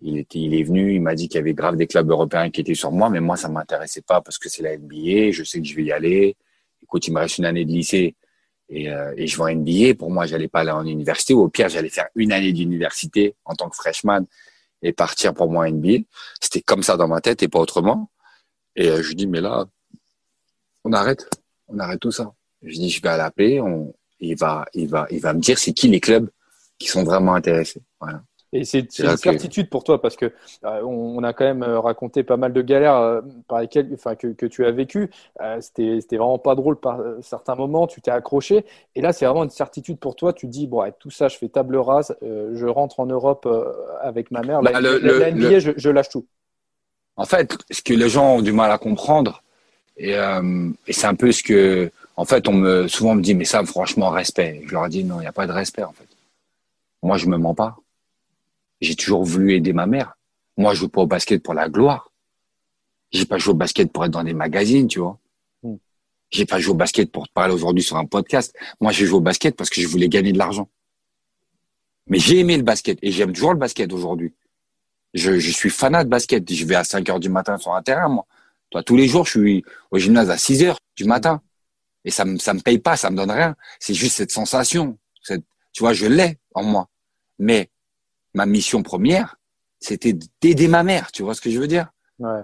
il était, il est venu, il m'a dit qu'il y avait grave des clubs européens qui étaient sur moi, mais moi ça m'intéressait pas parce que c'est la NBA, je sais que je vais y aller. Écoute, il me reste une année de lycée et, euh, et je vais en NBA. Pour moi, j'allais pas aller en université ou au pire, j'allais faire une année d'université en tant que freshman et partir pour moi en NBA. C'était comme ça dans ma tête et pas autrement. Et euh, je dis, mais là, on arrête, on arrête tout ça. Je dis, je vais l'appeler, on, il va, il va, il va me dire c'est qui les clubs qui sont vraiment intéressés. Voilà. Et c'est une certitude pour toi parce que euh, on, a quand même euh, raconté pas mal de galères euh, par lesquelles, enfin, que, que, tu as vécu. C'était vraiment pas drôle par certains moments. Tu t'es accroché. Et là, c'est vraiment une certitude pour toi. Tu dis bon, avec tout ça, je fais table rase. je rentre en Europe avec ma mère. La, bah, NBA, je, je, lâche tout. En fait, ce que les gens ont du mal à comprendre, et, et c'est un peu ce que, en fait, on me souvent me dit mais ça, franchement, respect. Je leur dis non, il n'y a pas de respect en fait. Moi, je me mens pas. J'ai toujours voulu aider ma mère. Moi, je joue pas au basket pour la gloire. J'ai pas joué au basket pour être dans des magazines, tu vois. Hmm. J'ai pas joué au basket pour te parler aujourd'hui sur un podcast. Moi, j'ai joué au basket parce que je voulais gagner de l'argent. Mais j'ai aimé le basket et j'aime toujours le basket aujourd'hui. Je, je, suis fanat de basket. Je vais à 5 heures du matin sur un terrain, moi. Toi, tous les jours, je suis au gymnase à 6 heures du matin. Et ça me, ça me paye pas, ça me donne rien. C'est juste cette sensation. Cette, tu vois, je l'ai en moi. Mais ma mission première, c'était d'aider ma mère. Tu vois ce que je veux dire? Ouais.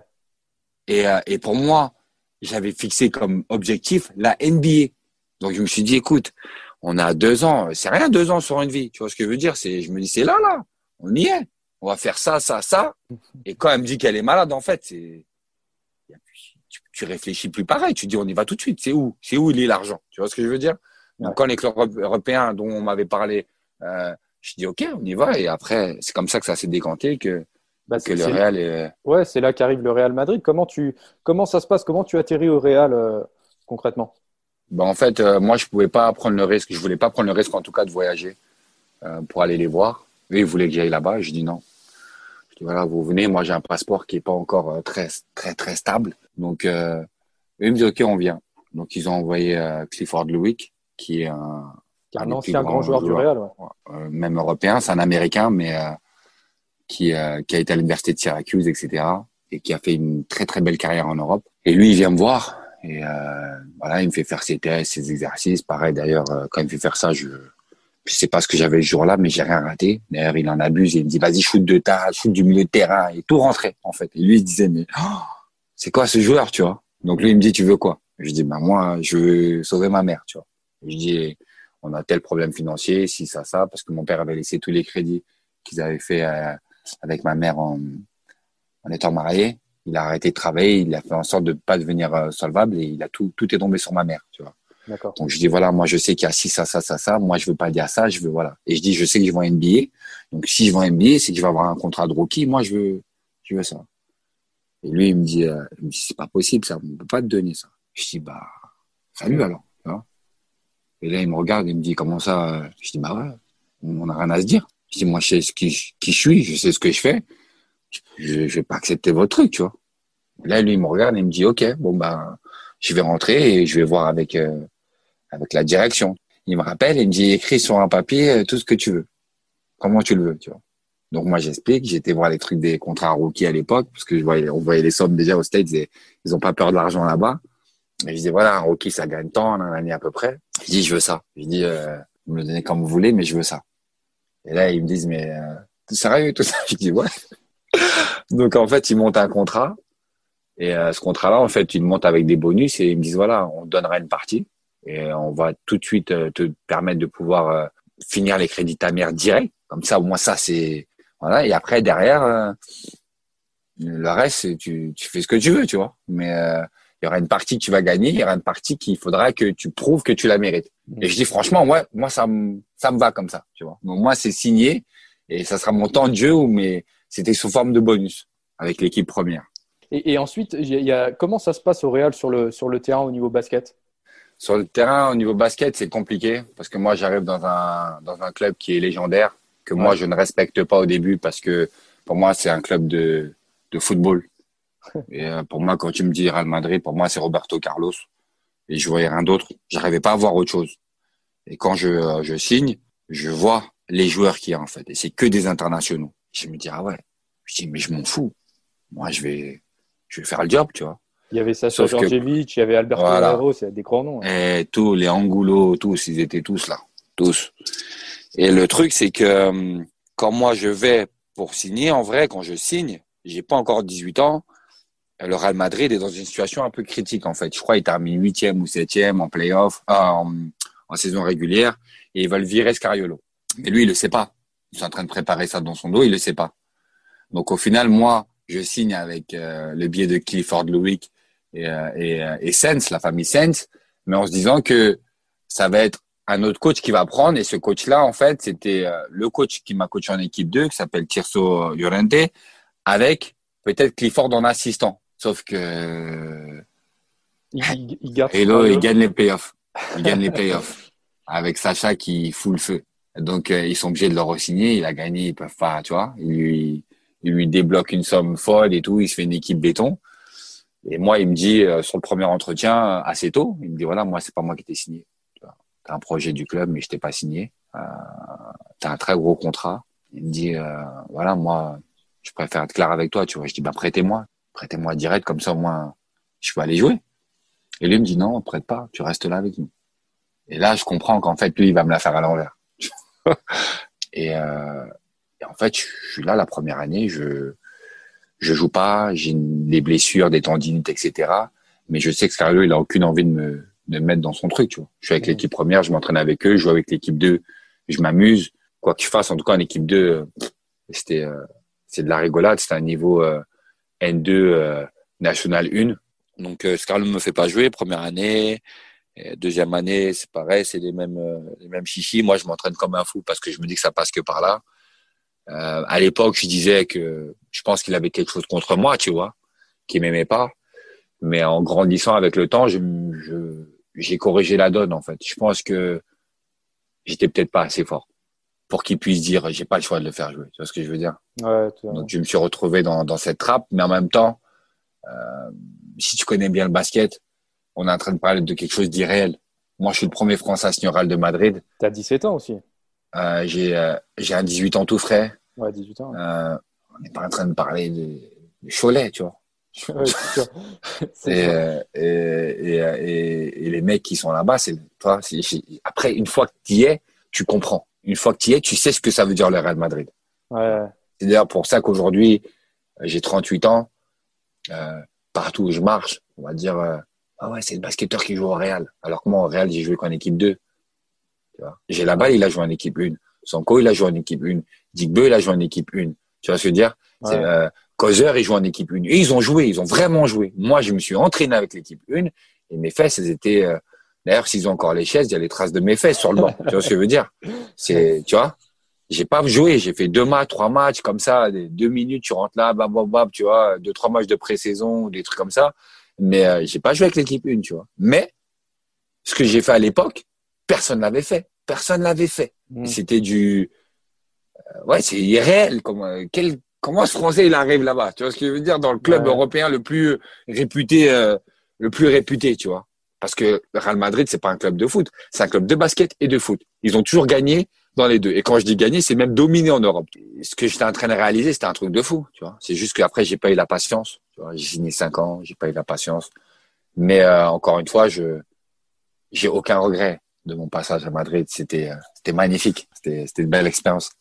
et, euh, et pour moi, j'avais fixé comme objectif la NBA. Donc je me suis dit, écoute, on a deux ans, c'est rien deux ans sur une vie. Tu vois ce que je veux dire? C'est, je me dis, c'est là, là, on y est. On va faire ça, ça, ça. Et quand elle me dit qu'elle est malade, en fait, c'est, tu, tu, réfléchis plus pareil. Tu dis, on y va tout de suite. C'est où C'est où il est l'argent Tu vois ce que je veux dire? Donc quand les clubs européens dont on m'avait parlé euh, je dis ok, on y va. Et après, c'est comme ça que ça s'est décanté que, bah, que le Real est. Ouais, c'est là qu'arrive le Real Madrid. Comment tu, comment ça se passe? Comment tu atterris au Real euh, concrètement? Bah, en fait, euh, moi, je pouvais pas prendre le risque. Je voulais pas prendre le risque, en tout cas, de voyager euh, pour aller les voir. Eux, ils voulaient que j'aille là-bas. Je dis non. Je dis voilà, vous venez. Moi, j'ai un passeport qui est pas encore très, très, très stable. Donc, eux, ils me disent ok, on vient. Donc, ils ont envoyé Clifford Lewick, qui est un, un ancien grand joueur, du Real. Euh, même européen, c'est un Américain, mais euh, qui, euh, qui a été à l'université de Syracuse, etc. Et qui a fait une très très belle carrière en Europe. Et lui, il vient me voir. Et voilà, il me fait faire ses tests, ses exercices. Pareil, d'ailleurs, quand il me fait faire ça, je je sais pas ce que j'avais le jour-là, mais j'ai rien raté. D'ailleurs, il en abuse il me dit, vas-y, shoot de ta, shoot du milieu de terrain et tout rentrait, en fait. Et lui, il disait, mais, oh, c'est quoi ce joueur, tu vois? Donc lui, il me dit, tu veux quoi? Je dis, bah, moi, je veux sauver ma mère, tu vois. Je dis, on a tel problème financier, si ça, ça, parce que mon père avait laissé tous les crédits qu'ils avaient fait euh, avec ma mère en, en étant marié. Il a arrêté de travailler, il a fait en sorte de ne pas devenir euh, solvable et il a tout, tout est tombé sur ma mère, tu vois. Donc je dis voilà, moi je sais qu'il y a si ça, ça, ça, ça. Moi je veux pas dire ça, je veux voilà. Et je dis je sais que je vais en NBA. Donc si je vais en NBA, c'est que je vais avoir un contrat de rookie. Moi je veux, je veux ça. Et lui il me dit, euh, c'est pas possible ça, on peut pas te donner ça. Je dis bah salut alors. Et là, il me regarde il me dit, comment ça? Je dis, bah ouais, on n'a rien à se dire. Je dis, moi, je sais ce qui, qui je suis, je sais ce que je fais. Je, je vais pas accepter votre truc, tu vois. là, lui, il me regarde et il me dit, OK, bon, bah, je vais rentrer et je vais voir avec, euh, avec la direction. Il me rappelle et il me dit, écris sur un papier euh, tout ce que tu veux. Comment tu le veux, tu vois. Donc, moi, j'explique. J'étais voir les trucs des contrats rookies à l'époque parce que je voyais, on voyait les sommes déjà aux States et ils ont pas peur de l'argent là-bas. Et je dis voilà, un rookie ça gagne tant, un année à peu près. Je dis je veux ça. Je dis euh, vous me le donnez comme vous voulez, mais je veux ça. Et là ils me disent mais euh, t'es sérieux tout ça? Je dis ouais. Donc en fait ils montent un contrat et euh, ce contrat-là en fait ils montent avec des bonus et ils me disent voilà on donnera une partie et on va tout de suite euh, te permettre de pouvoir euh, finir les crédits ta mère direct. Comme ça au moins ça c'est voilà et après derrière le reste tu, tu fais ce que tu veux tu vois mais il y aura une partie que tu vas gagner, il y aura une partie qu'il faudra que tu prouves que tu la mérites. Et je dis franchement, ouais, moi ça me ça me va comme ça, tu vois. Donc moi c'est signé et ça sera mon temps de jeu mais c'était sous forme de bonus avec l'équipe première. Et, et ensuite, il y a, comment ça se passe au Real sur le sur le terrain au niveau basket? Sur le terrain au niveau basket, c'est compliqué parce que moi j'arrive dans un dans un club qui est légendaire que moi je ne respecte pas au début parce que pour moi c'est un club de de football et euh, pour moi, quand tu me dis Real Madrid, pour moi, c'est Roberto Carlos. Et je voyais rien d'autre. J'arrivais pas à voir autre chose. Et quand je, euh, je signe, je vois les joueurs qu'il y a en fait. Et c'est que des internationaux. Je me dis, ah ouais. Je dis, mais je m'en fous. Moi, je vais, je vais faire le job, tu vois. Il y avait Sasha Djordjevic, il y avait Alberto voilà. c'est des grands noms. Hein. Et tous, les Angulo, tous, ils étaient tous là. Tous. Et le truc, c'est que euh, quand moi je vais pour signer, en vrai, quand je signe, j'ai pas encore 18 ans, le Real Madrid est dans une situation un peu critique en fait. Je crois qu'il termine huitième ou septième en playoff, euh, en, saison régulière, et ils veulent virer Scariolo. Mais lui, il le sait pas. Ils sont en train de préparer ça dans son dos, il le sait pas. Donc au final, moi, je signe avec euh, le biais de Clifford Lewick et, euh, euh, et Sens, la famille Sens, mais en se disant que ça va être un autre coach qui va prendre. Et ce coach-là, en fait, c'était le coach qui m'a coaché en équipe 2, qui s'appelle Tirso Llorente, avec peut-être Clifford en assistant. Sauf que il, il, garde Hello, il gagne les playoffs. Il gagne les playoffs avec Sacha qui fout le feu. Donc euh, ils sont obligés de le re-signer. Il a gagné, ils peuvent pas, tu vois. Il lui, il lui débloque une somme folle et tout. Il se fait une équipe béton. Et moi, il me dit euh, sur le premier entretien assez tôt, il me dit voilà, moi c'est pas moi qui t'ai signé. T'as un projet du club, mais je t'ai pas signé. Euh, T'as un très gros contrat. Il me dit euh, voilà, moi je préfère être clair avec toi, tu vois. Je dis bah prêtez-moi prêtez-moi direct, comme ça au moins je peux aller jouer. Et lui me dit non, prête pas, tu restes là avec nous. Et là, je comprends qu'en fait, lui, il va me la faire à l'envers. et, euh, et, en fait, je suis là la première année, je je joue pas, j'ai des blessures, des tendinites, etc. Mais je sais que Scarlett, il a aucune envie de me, de me mettre dans son truc. Tu vois. Je suis avec l'équipe première, je m'entraîne avec eux, je joue avec l'équipe 2, je m'amuse. Quoi que je fasse, en tout cas en équipe 2, c'était euh, c'est de la rigolade, c'était un niveau euh, N2 euh, National 1. Donc euh, Scarlett ne me fait pas jouer première année. deuxième année, c'est pareil, c'est les mêmes euh, les mêmes chichis. Moi, je m'entraîne comme un fou parce que je me dis que ça passe que par là. Euh, à l'époque, je disais que je pense qu'il avait quelque chose contre moi, tu vois, qu'il m'aimait pas. Mais en grandissant avec le temps, je, je j'ai corrigé la donne en fait. Je pense que j'étais peut-être pas assez fort pour qu'il puisse dire j'ai pas le choix de le faire jouer. Tu vois ce que je veux dire? Ouais, Donc je me suis retrouvé dans, dans cette trappe, mais en même temps, euh, si tu connais bien le basket, on est en train de parler de quelque chose d'irréel. Moi, je suis le premier Français à signer de Madrid. Tu as 17 ans aussi euh, J'ai euh, j'ai un 18 ans tout frais. Ouais, 18 ans. Euh, on n'est pas en train de parler de, de Cholet, tu vois. Ouais, sûr. et, euh, et, et, et, et, les mecs qui sont là-bas, c'est toi. Après, une fois que tu y es, tu comprends une fois que tu y es, tu sais ce que ça veut dire le Real Madrid. Ouais. C'est d'ailleurs pour ça qu'aujourd'hui, euh, j'ai 38 ans. Euh, partout où je marche, on va dire euh, ah ouais, c'est le basketteur qui joue au Real. Alors que moi, au Real, j'ai joué qu'en équipe 2. J'ai la balle, il a joué en équipe 1. Sonko, il a joué en équipe 1. Digbe, il a joué en équipe 1. Tu vois ce que je veux dire? Ouais. euh, Causeur, il joue en équipe 1. Et ils ont joué, ils ont vraiment joué. Moi, je me suis entraîné avec l'équipe 1 et mes fesses, elles étaient D'ailleurs, s'ils ont encore les chaises, il y a les traces de mes fesses sur le banc. tu vois ce que je veux dire? C'est, tu vois, j'ai pas joué. J'ai fait deux matchs, trois matchs comme ça, deux minutes, tu rentres là, bam, bam, bam, tu vois, deux, trois matchs de pré-saison, des trucs comme ça. Mais euh, j'ai pas joué avec l'équipe une, tu vois. Mais ce que j'ai fait à l'époque, personne l'avait fait. Personne l'avait fait. Mmh. C'était du, euh, ouais, c'est irréel. Comment, quel, comment ce Français il arrive là-bas? Tu vois ce que je veux dire? Dans le club ouais. européen le plus réputé, euh, le plus réputé, tu vois. Parce que Real Madrid, c'est pas un club de foot, c'est un club de basket et de foot. Ils ont toujours gagné dans les deux. Et quand je dis gagner, c'est même dominé en Europe. Ce que j'étais en train de réaliser, c'était un truc de fou, tu vois. C'est juste qu'après, j'ai pas eu la patience. J'ai signé cinq ans, j'ai pas eu la patience. Mais encore une fois, je j'ai aucun regret de mon passage à Madrid. C'était c'était magnifique. C'était c'était une belle expérience.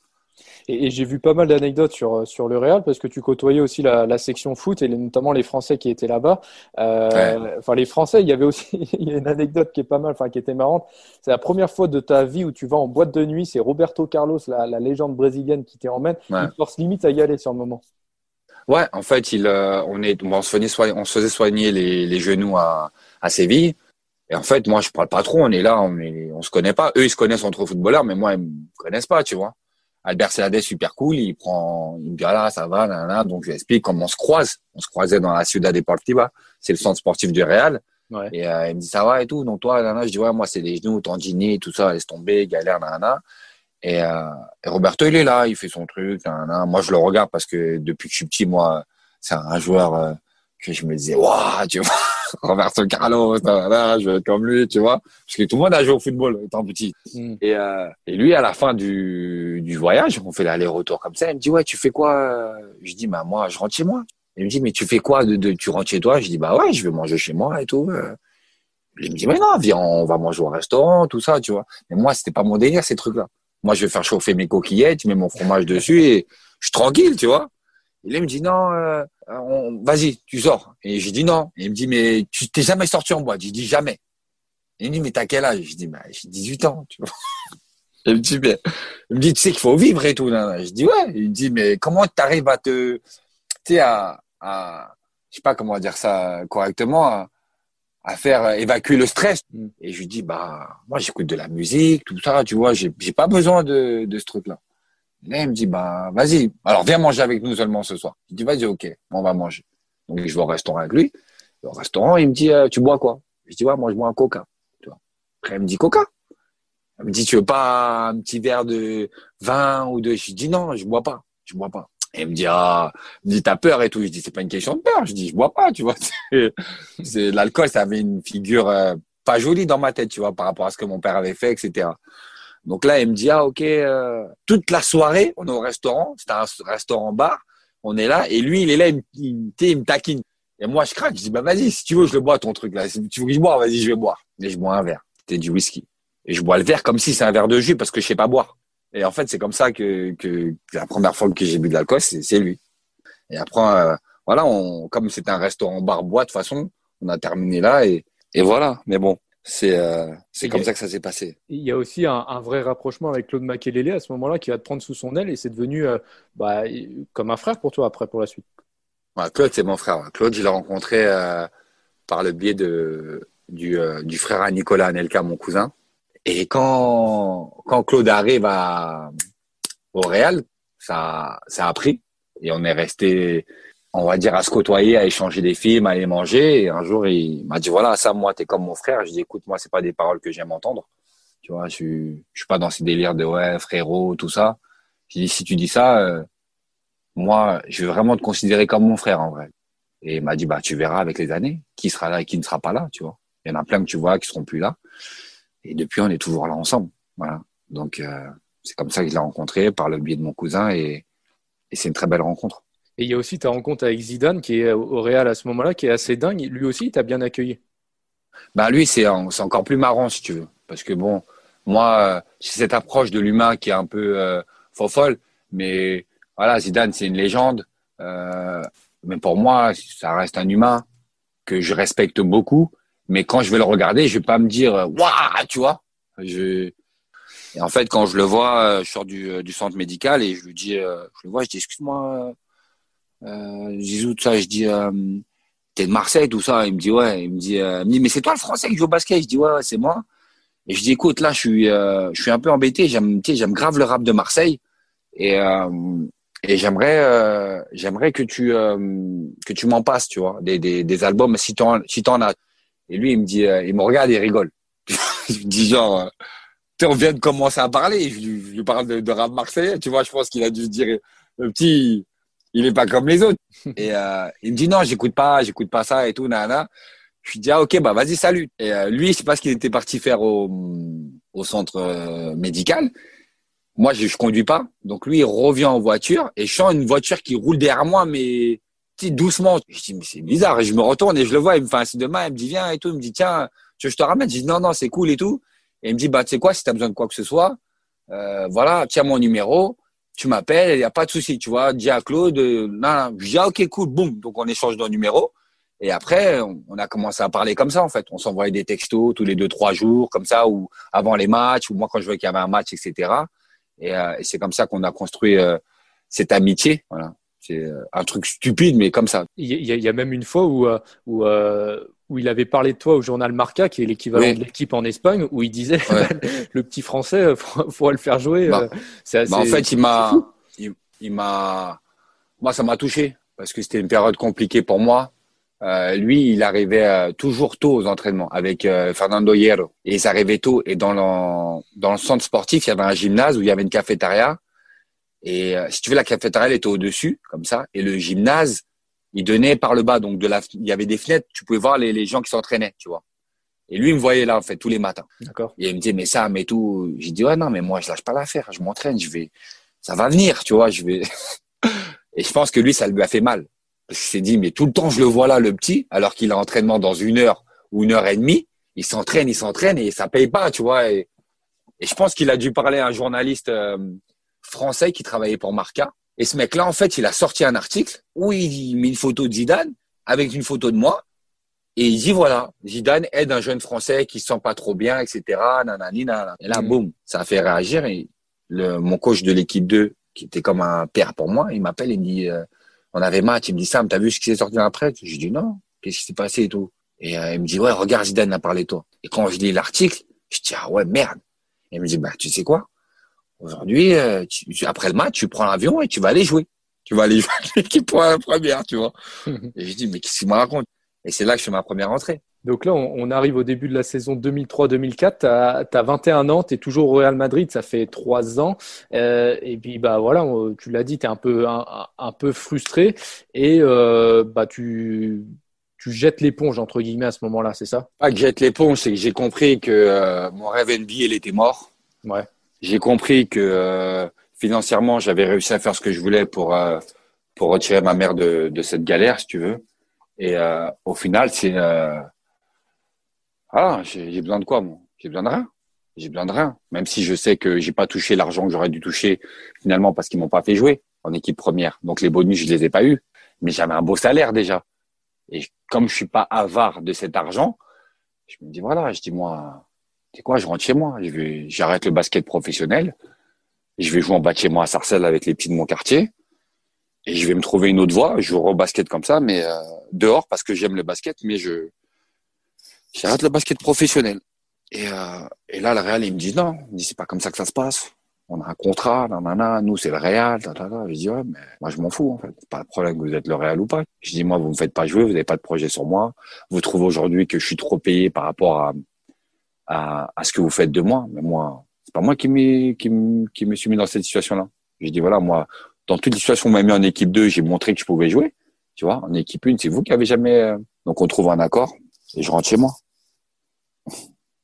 Et, j'ai vu pas mal d'anecdotes sur, euh, sur le Real parce que tu côtoyais aussi la, la section foot et notamment les Français qui étaient là-bas. Euh, Enfin, les Français, il y avait aussi il y a une anecdote qui est pas mal, enfin qui était marrante. C'est la première fois de ta vie où tu vas en boîte de nuit. C'est Roberto Carlos, la, la, légende brésilienne, qui t'emmène. Ouais. Il force limite à y aller sur le moment. Ouais, en fait, il, euh, on, est, on, se faisait on se faisait soigner les, les genoux à, à Séville. Et en fait, moi, je parle pas trop. On est là, on est, on se connaît pas. Eux, ils se connaissent entre footballeurs, mais moi, ils me connaissent pas, tu vois. Albert Celades, super cool, il prend, il me dit, ah là, ça va, là, donc je lui explique comment on se croise. On se croisait dans la Ciudad Deportiva, c'est le centre sportif du Real. Ouais. Et euh, il me dit, ça va et tout. Donc toi, là, je dis, ouais, moi, c'est les genoux, tendinés, tout ça, laisse tomber, galère, là, Et, euh, et, Roberto, il est là, il fait son truc, là, Moi, je le regarde parce que depuis que je suis petit, moi, c'est un joueur euh, que je me disais, waouh, tu vois. Roberto Carlos, je vais être comme lui, tu vois. Parce que tout le monde a joué au football étant petit. Mm. Et, euh, et lui, à la fin du, du voyage, on fait l'aller-retour comme ça. Il me dit, ouais, tu fais quoi? Je dis, bah moi, je rentre chez moi. Il me dit, mais tu fais quoi de, de tu rentres chez toi? Je dis, bah ouais, je vais manger chez moi et tout. Il me dit, mais non, viens, on va manger au restaurant, tout ça, tu vois. Mais moi, c'était pas mon délire, ces trucs-là. Moi, je vais faire chauffer mes coquillettes, je mets mon fromage dessus et je suis tranquille, tu vois. Et là, il me dit, non, euh, vas-y, tu sors. Et j'ai dit non. Et il me dit, mais tu t'es jamais sorti en boîte. J'ai dit jamais. Et il me dit, mais t'as quel âge? Je dis, bah, j'ai 18 ans, tu vois. il me dit, mais, il me dit, tu sais qu'il faut vivre et tout. Là. Je dis, ouais. Il me dit, mais comment t'arrives à te, tu sais, à, à, je sais pas comment dire ça correctement, à, à faire évacuer le stress. Mm. Et je lui dis, bah, moi, j'écoute de la musique, tout ça, tu vois, j'ai, j'ai pas besoin de, de ce truc-là. Là, il me dit, bah, vas-y. Alors, viens manger avec nous seulement ce soir. Je dis, vas-y, ok, on va manger. Donc, je vais au restaurant avec lui. Au restaurant, il me dit, euh, tu bois quoi? Je dis, ouais, moi, je bois un coca. Tu vois. Après, il me dit, coca? Il me dit, tu veux pas un petit verre de vin ou de, je dis, non, je bois pas. Je bois pas. Et il me dit, ah, il me dit, t'as peur et tout. Je dis, c'est pas une question de peur. Je dis, je bois pas, tu vois. c'est, l'alcool, ça avait une figure euh, pas jolie dans ma tête, tu vois, par rapport à ce que mon père avait fait, etc. Donc là, il me dit, ah ok, euh, toute la soirée, on est au restaurant, c'est un restaurant-bar, on est là, et lui, il est là, il me, taquine. Et moi, je craque, je dis, bah vas-y, si tu veux, je le bois ton truc là. Si tu veux que je bois, vas-y, je vais boire. Et je bois un verre. C'était du whisky. Et je bois le verre comme si c'est un verre de jus parce que je sais pas boire. Et en fait, c'est comme ça que, que, la première fois que j'ai bu de l'alcool, c'est lui. Et après, euh, voilà, on, comme c'était un restaurant bar bois de toute façon, on a terminé là et voilà. Mais bon, c'est euh, comme ça que ça s'est passé. Il y a aussi un, un, vrai rapprochement avec Claude Makelele à ce moment-là qui va te prendre sous son aile et c'est devenu euh, bah, comme un frère pour toi après pour la suite. Ouais, Claude c'est mon frère. Claude je l'ai rencontré euh, par le biais de du, euh, du frère à Nicolas Anelka mon cousin. Et quand quand Claude arrive à au Real ça ça a pris et on est resté on va dire, à se côtoyer, à échanger des films, à aller manger. Et un jour, il m'a dit, voilà, ça, moi, t'es comme mon frère. Je dis, écoute, moi, c'est pas des paroles que j'aime entendre. Tu vois, je je suis pas dans ces délires de, ouais, frérot, tout ça. Je dis, si tu dis ça, euh, moi, je veux vraiment te considérer comme mon frère, en vrai. Et il m'a dit, bah, tu verras avec les années, qui sera là et qui ne sera pas là, tu vois. Il y en a plein que tu vois qui seront plus là. Et depuis, on est toujours là ensemble. Voilà. Donc, euh, c'est comme ça que je l'ai rencontré par le biais de mon cousin et, et c'est une très belle rencontre. Et il y a aussi ta rencontre avec Zidane qui est au Real à ce moment-là, qui est assez dingue. Lui aussi, il t'a bien accueilli. Bah lui, c'est encore plus marrant si tu veux, parce que bon, moi, c'est cette approche de l'humain qui est un peu euh, folle, mais voilà, Zidane, c'est une légende. Euh, mais pour moi, ça reste un humain que je respecte beaucoup. Mais quand je vais le regarder, je vais pas me dire waouh, tu vois. Et en fait, quand je le vois, euh, je sors du, du centre médical et je lui dis, euh, je le vois, je dis excuse-moi, euh, Zizou, tout ça, je dis, euh, t'es de Marseille, tout ça. Il me dit, ouais. Il me dit, euh, me dit mais c'est toi le français qui joue au basket? Je dis, ouais, ouais c'est moi. Et je dis, écoute, là, je suis, euh, je suis un peu embêté. J'aime, j'aime grave le rap de Marseille. Et, euh, et j'aimerais, euh, j'aimerais que tu, que tu m'en passes, tu vois, des, des, des albums si t'en, si t'en as. Et lui, il me dit, il me regarde et il rigole. je dis genre, on vient de commencer à parler. Je, lui parle de, de, rap marseillais, tu vois. Je pense qu'il a dû se dire, le petit, il est pas comme les autres. Et euh, il me dit non, j'écoute pas, j'écoute pas ça et tout, nana. Je lui dis ah ok bah vas-y salut. Et euh, lui, je sais pas ce qu'il était parti faire au, au centre euh, médical. Moi, je, je conduis pas, donc lui il revient en voiture et je sens une voiture qui roule derrière moi, mais doucement. Je dis, mais c'est bizarre. Et je me retourne et je le vois. Il me fait un signe de main. Il me dit, viens et tout. Il me dit, tiens, tu je te ramène? Je dis, non, non, c'est cool et tout. Et il me dit, bah, tu sais quoi, si tu as besoin de quoi que ce soit, euh, voilà, tiens mon numéro, tu m'appelles, il n'y a pas de souci, tu vois. Dis à Claude, euh, non, non. Dis, ah, ok, cool, boum. Donc, on échange nos numéros. Et après, on a commencé à parler comme ça, en fait. On s'envoyait des textos tous les deux, trois jours, comme ça, ou avant les matchs, ou moi quand je voyais qu'il y avait un match, etc. Et, euh, et c'est comme ça qu'on a construit euh, cette amitié. Voilà. C'est euh, un truc stupide, mais comme ça. Il y, y a même une fois où, euh, où, où il avait parlé de toi au journal Marca, qui est l'équivalent de l'équipe en Espagne, où il disait ouais. le petit français, faut, faut le faire jouer. Bah, assez, bah en fait, il m'a, il, il m'a, moi, ça m'a touché parce que c'était une période compliquée pour moi. Euh, lui, il arrivait euh, toujours tôt aux entraînements avec euh, Fernando Hierro. Et il arrivait tôt. Et dans le, dans le centre sportif, il y avait un gymnase où il y avait une cafétéria. Et si tu veux, la cafétéria, elle était au-dessus, comme ça. Et le gymnase, il donnait par le bas. Donc, de la, il y avait des fenêtres. Tu pouvais voir les, les gens qui s'entraînaient, tu vois. Et lui, il me voyait là, en fait, tous les matins. D'accord. Et il me disait, mais ça, mais tout. J'ai dit, ouais, non, mais moi, je lâche pas l'affaire. Je m'entraîne. Je vais, ça va venir, tu vois. Je vais. et je pense que lui, ça lui a fait mal. Parce qu'il s'est dit, mais tout le temps, je le vois là, le petit, alors qu'il a entraînement dans une heure ou une heure et demie. Il s'entraîne, il s'entraîne et ça paye pas, tu vois. Et, et je pense qu'il a dû parler à un journaliste euh, français qui travaillait pour Marca. Et ce mec-là, en fait, il a sorti un article où il met une photo de Zidane avec une photo de moi. Et il dit, voilà, Zidane aide un jeune Français qui se sent pas trop bien, etc. Nanani, nanana. Et là, mmh. boum, ça a fait réagir. Et le, mon coach de l'équipe 2, qui était comme un père pour moi, il m'appelle et il me dit, euh, on avait match, il me dit Sam, t'as vu ce qui s'est sorti après Je dis non, qu'est-ce qui s'est passé et tout? Et euh, il me dit ouais, regarde Zidane a parlé de toi. Et quand je lis l'article, je dis ah ouais merde. Et il me dit bah tu sais quoi? Aujourd'hui, euh, après le match, tu prends l'avion et tu vas aller jouer. Tu vas aller jouer l'équipe pour la première, tu vois. et je dis mais qu'est-ce qu'il me raconte Et c'est là que je fais ma première entrée. Donc là, on, arrive au début de la saison 2003-2004. Tu as, 21 ans, tu es toujours au Real Madrid, ça fait trois ans. Euh, et puis, bah voilà, tu l'as dit, tu es un peu, un, un, peu frustré et euh, bah, tu, tu jettes l'éponge, entre guillemets, à ce moment-là, c'est ça? Pas que jette l'éponge, c'est que j'ai compris que euh, mon rêve NBA, il était mort. Ouais. J'ai compris que euh, financièrement, j'avais réussi à faire ce que je voulais pour, euh, pour retirer ma mère de, de cette galère, si tu veux. Et au final, c'est ah, j'ai besoin de quoi, moi? J'ai besoin de rien. J'ai besoin de rien. Même si je sais que j'ai pas touché l'argent que j'aurais dû toucher finalement parce qu'ils m'ont pas fait jouer en équipe première. Donc les bonus, je les ai pas eus. Mais j'avais un beau salaire déjà. Et comme je suis pas avare de cet argent, je me dis voilà, je dis moi, c'est quoi, je rentre chez moi. Je vais, j'arrête le basket professionnel. Je vais jouer en bas de chez moi à Sarcelles avec les petits de mon quartier. Et je vais me trouver une autre voie. Je joue au basket comme ça, mais euh, dehors parce que j'aime le basket, mais je j'arrête le basket professionnel. Et, euh, et là, le Real, il me dit non, il me dit c'est pas comme ça que ça se passe. On a un contrat, nanana, nous c'est le Real, tatata. Je dis ouais, mais moi je m'en fous en fait. Pas le problème que vous êtes le Real ou pas. Je dis moi vous me faites pas jouer, vous n'avez pas de projet sur moi. Vous trouvez aujourd'hui que je suis trop payé par rapport à, à, à ce que vous faites de moi. Mais moi, c'est pas moi qui me qui qui me suis mis dans cette situation-là. Je dis voilà moi dans toutes les situations on m'a mis en équipe 2, j'ai montré que je pouvais jouer. Tu vois, en équipe 1, c'est vous qui avez jamais. Euh, donc on trouve un accord et je rentre chez moi.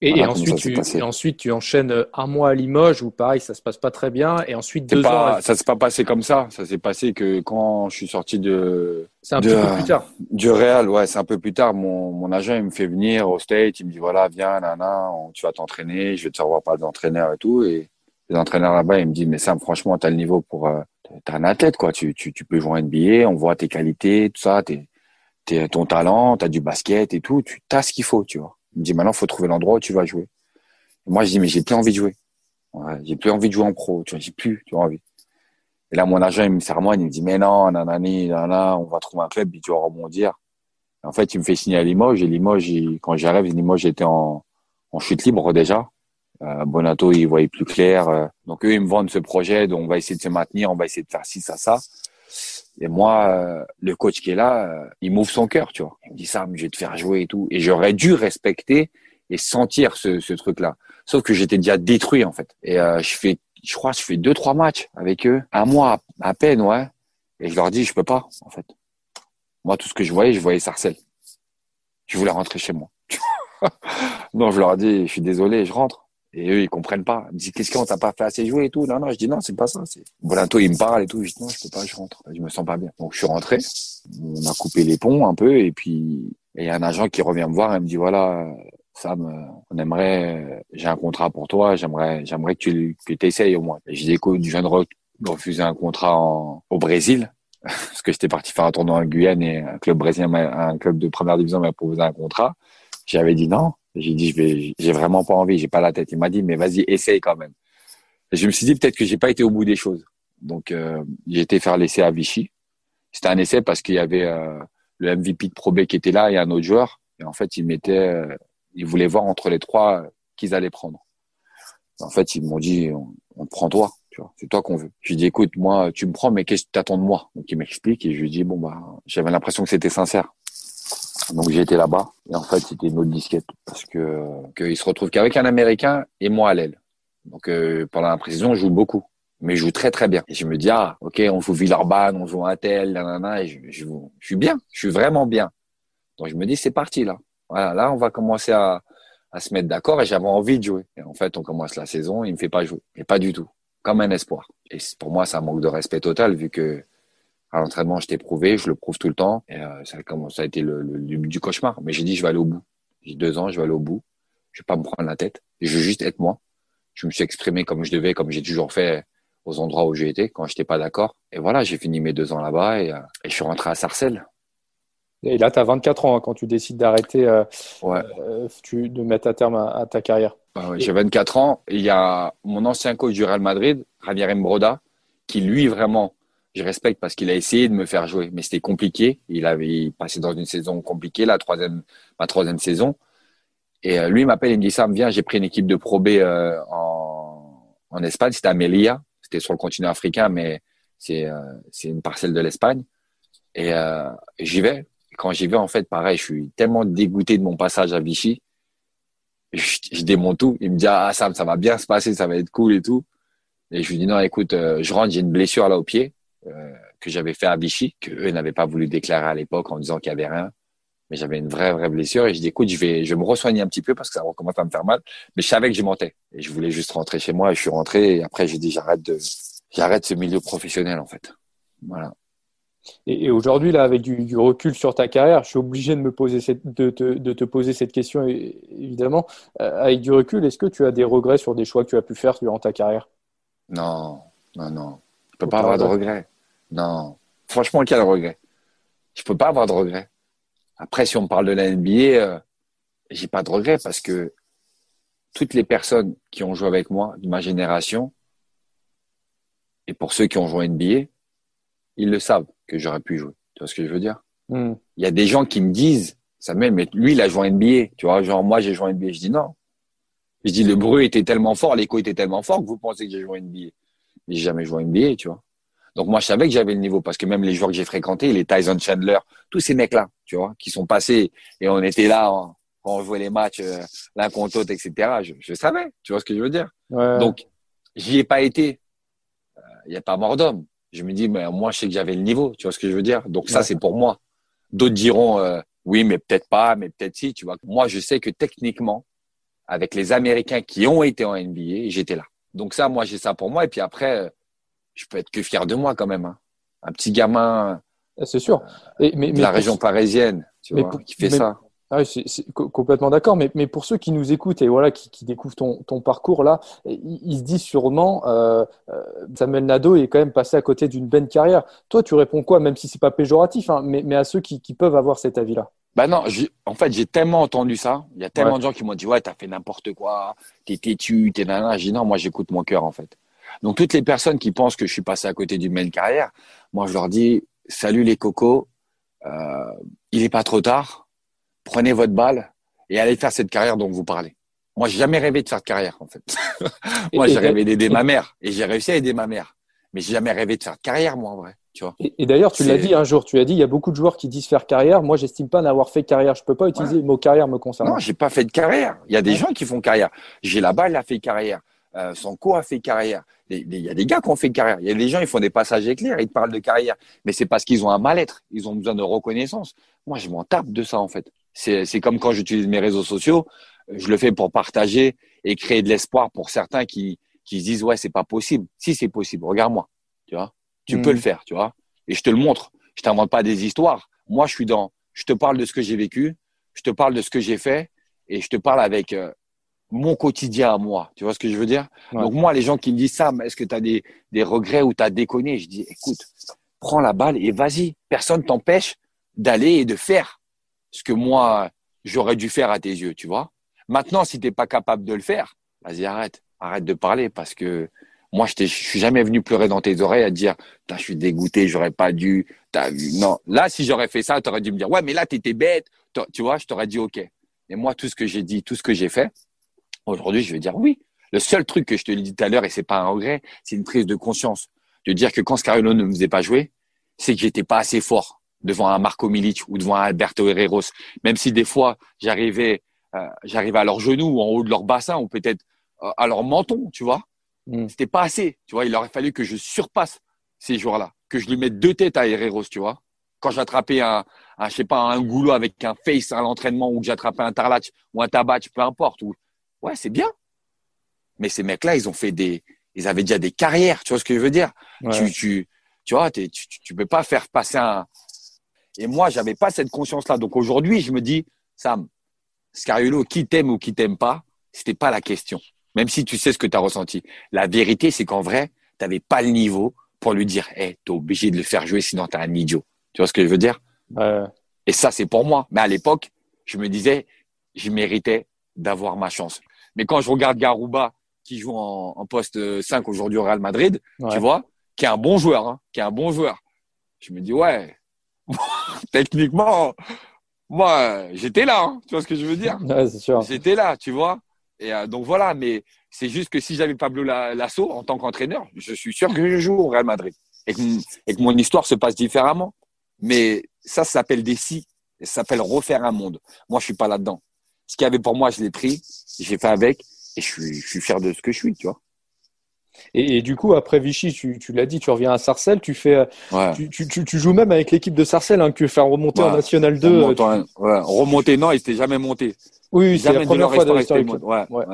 Et, voilà, et ensuite, tu, et ensuite, tu enchaînes un mois à Limoges où pareil, ça se passe pas très bien. Et ensuite, deux pas, ans. Ça s'est pas passé comme ça. Ça s'est passé que quand je suis sorti de. C'est un de, peu plus tard. Du Real, ouais, c'est un peu plus tard. Mon, mon agent, il me fait venir au State. Il me dit voilà, viens, nana, on, tu vas t'entraîner. Je vais te faire voir par des entraîneurs et tout. Et les entraîneurs là-bas, ils me disent mais Sam, franchement, t'as le niveau pour. Euh, t'as un athlète, quoi. Tu, tu, tu peux jouer en NBA. On voit tes qualités, tout ça. T'es, ton talent, t'as du basket et tout. Tu as ce qu'il faut, tu vois. Il me dit maintenant, faut trouver l'endroit où tu vas jouer. Et moi, je dis mais j'ai plus envie de jouer. Ouais, j'ai plus envie de jouer en pro. Tu vois, j'ai plus, tu vois envie. Et là, mon agent, il me sermonne, il me dit mais non, nanani, nanana, on va trouver un club, puis tu vas rebondir. Et en fait, il me fait signer à Limoges. Et Limoges, quand j'arrive, Limoges j'étais en, chute libre déjà. Euh, Bonato, il voyait plus clair. Euh, donc eux, ils me vendent ce projet. On va essayer de se maintenir, on va essayer de faire ci, ça, ça. Et moi, euh, le coach qui est là, euh, il m'ouvre son cœur, tu vois. Il me dit ça, je vais te faire jouer et tout. Et j'aurais dû respecter et sentir ce, truc-là. Sauf que j'étais déjà détruit en fait. Et euh, je fais, je crois, je fais deux trois matchs avec eux, un mois à peine, ouais. Et je leur dis, je peux pas en fait. Moi, tout ce que je voyais, je voyais Sarcelles. Je voulais rentrer chez moi. non, je leur dis, je suis désolé, je rentre. Et eux, ils comprennent pas. Ils me disent, qu'est-ce qu'on t'a pas fait assez jouer et tout? Non, non, je dis, non, c'est pas ça. Bientôt, il me parle et tout. Je dis, non, je peux pas, je rentre. Je me sens pas bien. Donc, je suis rentré. On a coupé les ponts un peu et puis, il y a un agent qui revient me voir et me dit, voilà, Sam, on aimerait, j'ai un contrat pour toi, j'aimerais, j'aimerais que tu, que essayes au moins. Et je dis, écoute, je viens de refuser un contrat au Brésil parce que j'étais parti faire un tournoi en Guyane et un club brésilien, un club de première division m'a proposé un contrat. J'avais dit non. J'ai dit, je vais, j'ai vraiment pas envie, j'ai pas la tête. Il m'a dit, mais vas-y, essaye quand même. Je me suis dit peut-être que j'ai pas été au bout des choses. Donc, euh, j'ai été faire l'essai à Vichy. C'était un essai parce qu'il y avait euh, le MVP de Pro B qui était là et un autre joueur. Et en fait, ils mettaient, euh, ils voulaient voir entre les trois euh, qu'ils allaient prendre. En fait, ils m'ont dit, on, on prend toi. C'est toi qu'on veut. Je lui dis, écoute, moi, tu me prends, mais qu'est-ce que tu attends de moi? Donc, il m'explique et je lui dis, bon, bah, j'avais l'impression que c'était sincère. Donc, j'étais là-bas. Et en fait, c'était une autre disquette parce que, qu'il se retrouve qu'avec un Américain et moi à l'aile. Donc, euh, pendant la précision, on joue beaucoup. Mais je joue très, très bien. Et je me dis, ah, ok, on joue Villeurbanne, on joue un tel, nanana, et je, je, je suis bien. Je suis vraiment bien. Donc, je me dis, c'est parti, là. Voilà, là, on va commencer à, à se mettre d'accord et j'avais envie de jouer. Et en fait, on commence la saison, il me fait pas jouer. Et pas du tout comme un espoir. Et pour moi, c'est un manque de respect total vu que à l'entraînement, je t'ai prouvé, je le prouve tout le temps. Et euh, ça, a ça a été le, le, du cauchemar. Mais j'ai dit, je vais aller au bout. J'ai deux ans, je vais aller au bout. Je vais pas me prendre la tête. Je veux juste être moi. Je me suis exprimé comme je devais, comme j'ai toujours fait aux endroits où j'ai été quand j'étais pas d'accord. Et voilà, j'ai fini mes deux ans là-bas et, euh, et, je suis rentré à Sarcelles. Et là, tu as 24 ans hein, quand tu décides d'arrêter, euh, ouais. euh, de mettre à terme à, à ta carrière. Euh, j'ai 24 ans. il y a mon ancien coach du Real Madrid, Javier Mbroda, qui lui vraiment, je respecte parce qu'il a essayé de me faire jouer, mais c'était compliqué. Il avait passé dans une saison compliquée, la troisième, ma troisième saison. Et euh, lui m'appelle, il me dit ça, viens, j'ai pris une équipe de Pro B euh, en, en Espagne, c'était à Melilla, c'était sur le continent africain, mais c'est euh, une parcelle de l'Espagne. Et euh, j'y vais. quand j'y vais, en fait, pareil, je suis tellement dégoûté de mon passage à Vichy je, je, démonte tout. Il me dit ah Sam, ça va bien se passer, ça va être cool et tout. Et je lui dis non, écoute, euh, je rentre, j'ai une blessure là au pied que j'avais fait à Vichy, que eux n'avaient pas voulu déclarer à l'époque en disant qu'il y avait rien. Mais j'avais une vraie vraie blessure et je dis écoute, je vais je vais me resoigner un petit peu parce que ça recommence à me faire mal. Mais je savais que je mentais et je voulais juste rentrer chez moi et je suis rentré et après j'ai dit j'arrête de j'arrête ce milieu professionnel en fait. Voilà. Et, aujourd'hui, là, avec du, du, recul sur ta carrière, je suis obligé de me poser cette, de, te, de te poser cette question, évidemment. Euh, avec du recul, est-ce que tu as des regrets sur des choix que tu as pu faire durant ta carrière? Non, non, non. Je peux pas avoir de regrets. Non. Franchement, quel regret Je peux pas avoir de regrets. Après, si on me parle de la NBA, euh, j'ai pas de regrets parce que toutes les personnes qui ont joué avec moi de ma génération, et pour ceux qui ont joué NBA, ils le savent que j'aurais pu jouer. Tu vois ce que je veux dire? Mm. Il y a des gens qui me disent, Samuel, mais lui, il a joué en NBA. Tu vois, genre moi, j'ai joué en NBA. Je dis non. Je dis le bruit était tellement fort, l'écho était tellement fort que vous pensez que j'ai joué en NBA. Mais j'ai jamais joué en NBA, tu vois. Donc moi, je savais que j'avais le niveau parce que même les joueurs que j'ai fréquentés, les Tyson Chandler, tous ces mecs-là, tu vois, qui sont passés et on était là quand on jouait les matchs euh, l'un contre l'autre, etc. Je, je, savais, tu vois ce que je veux dire. Ouais. Donc, j'y ai pas été. Il euh, n'y a pas mort d'homme je me dis, mais moi, je sais que j'avais le niveau, tu vois ce que je veux dire Donc ça, c'est pour moi. D'autres diront, euh, oui, mais peut-être pas, mais peut-être si, tu vois. Moi, je sais que techniquement, avec les Américains qui ont été en NBA, j'étais là. Donc ça, moi, j'ai ça pour moi. Et puis après, euh, je peux être que fier de moi quand même. Hein. Un petit gamin. C'est sûr. Et, mais, de la région parisienne, tu vois, qui fait ça. Ah oui, c'est complètement d'accord. Mais, mais, pour ceux qui nous écoutent et voilà qui, qui découvrent ton, ton, parcours là, ils, ils, se disent sûrement euh, euh, Samuel Nadeau est quand même passé à côté d'une belle carrière. Toi, tu réponds quoi, même si c'est pas péjoratif, hein, mais, mais, à ceux qui, qui, peuvent avoir cet avis-là? Bah non, en fait, j'ai tellement entendu ça. Il y a tellement ouais. de gens qui m'ont dit ouais, t'as fait n'importe quoi, t'es têtu, t'es nana. J'ai dit non, moi j'écoute mon cœur en fait. Donc toutes les personnes qui pensent que je suis passé à côté d'une belle carrière, moi je leur dis salut les cocos, euh, il est pas trop tard prenez votre balle et allez faire cette carrière dont vous parlez. Moi, j'ai jamais rêvé de faire de carrière, en fait. moi, j'ai rêvé d'aider ma mère et j'ai réussi à aider ma mère. Mais j'ai jamais rêvé de faire de carrière, moi, en vrai. Tu vois. Et, et d'ailleurs, tu l'as dit un jour, tu as dit, il y a beaucoup de joueurs qui disent faire carrière. Moi, j'estime pas n'avoir fait carrière. Je peux pas utiliser ouais. le mot carrière me concernant. Non, j'ai pas fait de carrière. Il y a des ouais. gens qui font carrière. J'ai la balle, a fait carrière. Euh, son co a fait carrière. Il y a des gars qui ont fait carrière. Il y a des gens, ils font des passages éclairs, ils te parlent de carrière. Mais c'est parce qu'ils ont un mal-être. Ils ont besoin de reconnaissance. Moi, je m'en tape de ça, en fait. C'est comme quand j'utilise mes réseaux sociaux, je le fais pour partager et créer de l'espoir pour certains qui, qui se disent ouais c'est pas possible. Si c'est possible, regarde-moi, tu vois, tu peux hmm. le faire, tu vois, et je te le montre. Je t'invente pas des histoires. Moi, je suis dans, je te parle de ce que j'ai vécu, je te parle de ce que j'ai fait, et je te parle avec euh, mon quotidien à moi. Tu vois ce que je veux dire? Donc moi, les gens qui me disent ça, est-ce que tu as des, des regrets ou tu as déconné? Je dis, écoute, prends la balle et vas-y. Personne t'empêche d'aller et de faire ce que moi, j'aurais dû faire à tes yeux, tu vois? Maintenant, si tu n'es pas capable de le faire, vas-y, arrête. Arrête de parler parce que moi, je, ne suis jamais venu pleurer dans tes oreilles à te dire, je suis dégoûté, j'aurais pas dû. As vu. Non, là, si j'aurais fait ça, tu aurais dû me dire, ouais, mais là, tu étais bête. Tu vois, je t'aurais dit, OK. Et moi, tout ce que j'ai dit, tout ce que j'ai fait, aujourd'hui, je vais dire oui. Le seul truc que je te l'ai dit tout à l'heure, et c'est pas un regret, c'est une prise de conscience. De dire que quand Scarino ne me faisait pas jouer, c'est que j'étais pas assez fort devant un Marco Milic ou devant un Alberto Herreros. Même si des fois, j'arrivais, euh, j'arrivais à leurs genoux ou en haut de leur bassin ou peut-être euh, à leur menton, tu vois. Mm. C'était pas assez, tu vois. Il aurait fallu que je surpasse ces joueurs-là, que je lui mette deux têtes à Herreros, tu vois. Quand j'attrapais un, un, je sais pas, un goulot avec un face à l'entraînement ou que j'attrapais un tarlatch ou un tabatch, peu importe. Ou... Ouais, c'est bien. Mais ces mecs-là, ils ont fait des, ils avaient déjà des carrières, tu vois ce que je veux dire? Tu, tu, tu vois, tu, tu peux pas faire passer un, et moi, j'avais pas cette conscience-là. Donc aujourd'hui, je me dis, Sam, Scariolo, qui t'aime ou qui t'aime pas, c'était pas la question. Même si tu sais ce que tu as ressenti. La vérité, c'est qu'en vrai, tu n'avais pas le niveau pour lui dire, hey, es obligé de le faire jouer, sinon tu es un idiot. Tu vois ce que je veux dire? Et ça, c'est pour moi. Mais à l'époque, je me disais, je méritais d'avoir ma chance. Mais quand je regarde Garouba, qui joue en, poste 5 aujourd'hui au Real Madrid, tu vois, qui est un bon joueur, hein, qui est un bon joueur. Je me dis, ouais, techniquement, moi, j'étais là, hein, tu vois ce que je veux dire? J'étais là, tu vois. Et euh, donc voilà, mais c'est juste que si j'avais Pablo Lasso en tant qu'entraîneur, je suis sûr que je joue au Real Madrid et que, mon histoire se passe différemment. Mais ça, ça s'appelle des si, ça s'appelle refaire un monde. Moi, je suis pas là-dedans. Ce qu'il y avait pour moi, je l'ai pris, j'ai fait avec et je suis, je suis fier de ce que je suis, tu vois. Et, du coup, après Vichy, tu, tu l'as dit, tu reviens à Sarcelles, tu fais, tu, tu, tu, joues même avec l'équipe de Sarcelles, hein, que tu fais remonter en National 2. Remonter, ouais, remonter, non, il s'était jamais monté. Oui, c'est la première fois de l'histoire. Ouais, ouais.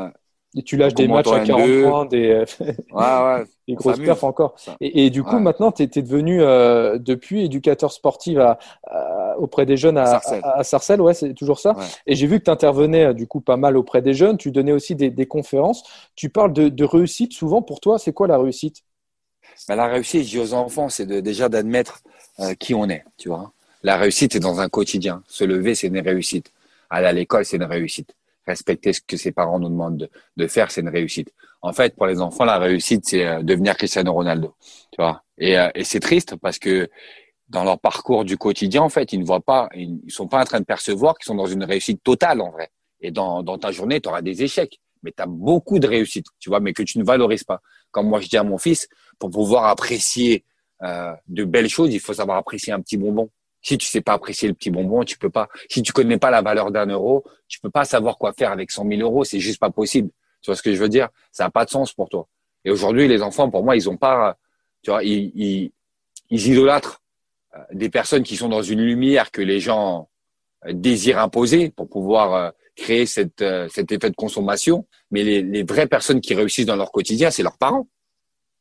Et tu lâches des matchs à 40 points, des, ouais, ouais, des grosses perfs encore. Et, et, du coup, maintenant, tu es, devenu, euh, depuis, éducateur sportif à, auprès des jeunes à, à, Sarcelles. Ouais, c'est toujours ça. Et j'ai vu que tu intervenais, euh, du coup, pas mal auprès des jeunes. Tu donnais aussi des, des conférences. Tu parles de, de, réussite souvent. Pour toi, c'est quoi la réussite? Ben, La réussite, je dis aux enfants, c'est déjà d'admettre euh, qui on est, tu vois. La réussite, c'est dans un quotidien. Se lever, c'est une réussite. Aller à l'école, c'est une réussite respecter ce que ses parents nous demandent de, faire, c'est une réussite. En fait, pour les enfants, la réussite, c'est euh, devenir Cristiano Ronaldo. Tu vois euh, et, c'est triste parce que dans leur parcours du quotidien, en fait, ils ne voient pas, ils sont pas en train de percevoir qu'ils sont dans une réussite totale, en vrai. Et dans, ta journée, tu auras des échecs, mais tu as beaucoup de réussites, tu vois, mais que tu ne valorises pas. Comme moi, je dis à mon fils, pour pouvoir apprécier euh, de belles choses, il faut savoir apprécier un petit bonbon. Si tu sais pas apprécier le petit bonbon, tu peux pas. Si tu connais pas la valeur d'un euro, tu peux pas savoir quoi faire avec 100 000 euros. C'est juste pas possible. Tu vois ce que je veux dire? Ça n'a pas de sens pour toi. Et aujourd'hui, les enfants, pour moi, ils ont pas. Tu vois, ils, ils, ils idolâtrent euh, des personnes qui sont dans une lumière que les gens euh, désirent imposer pour pouvoir euh, créer cet effet de consommation. Mais les, les vraies personnes qui réussissent dans leur quotidien, c'est leurs parents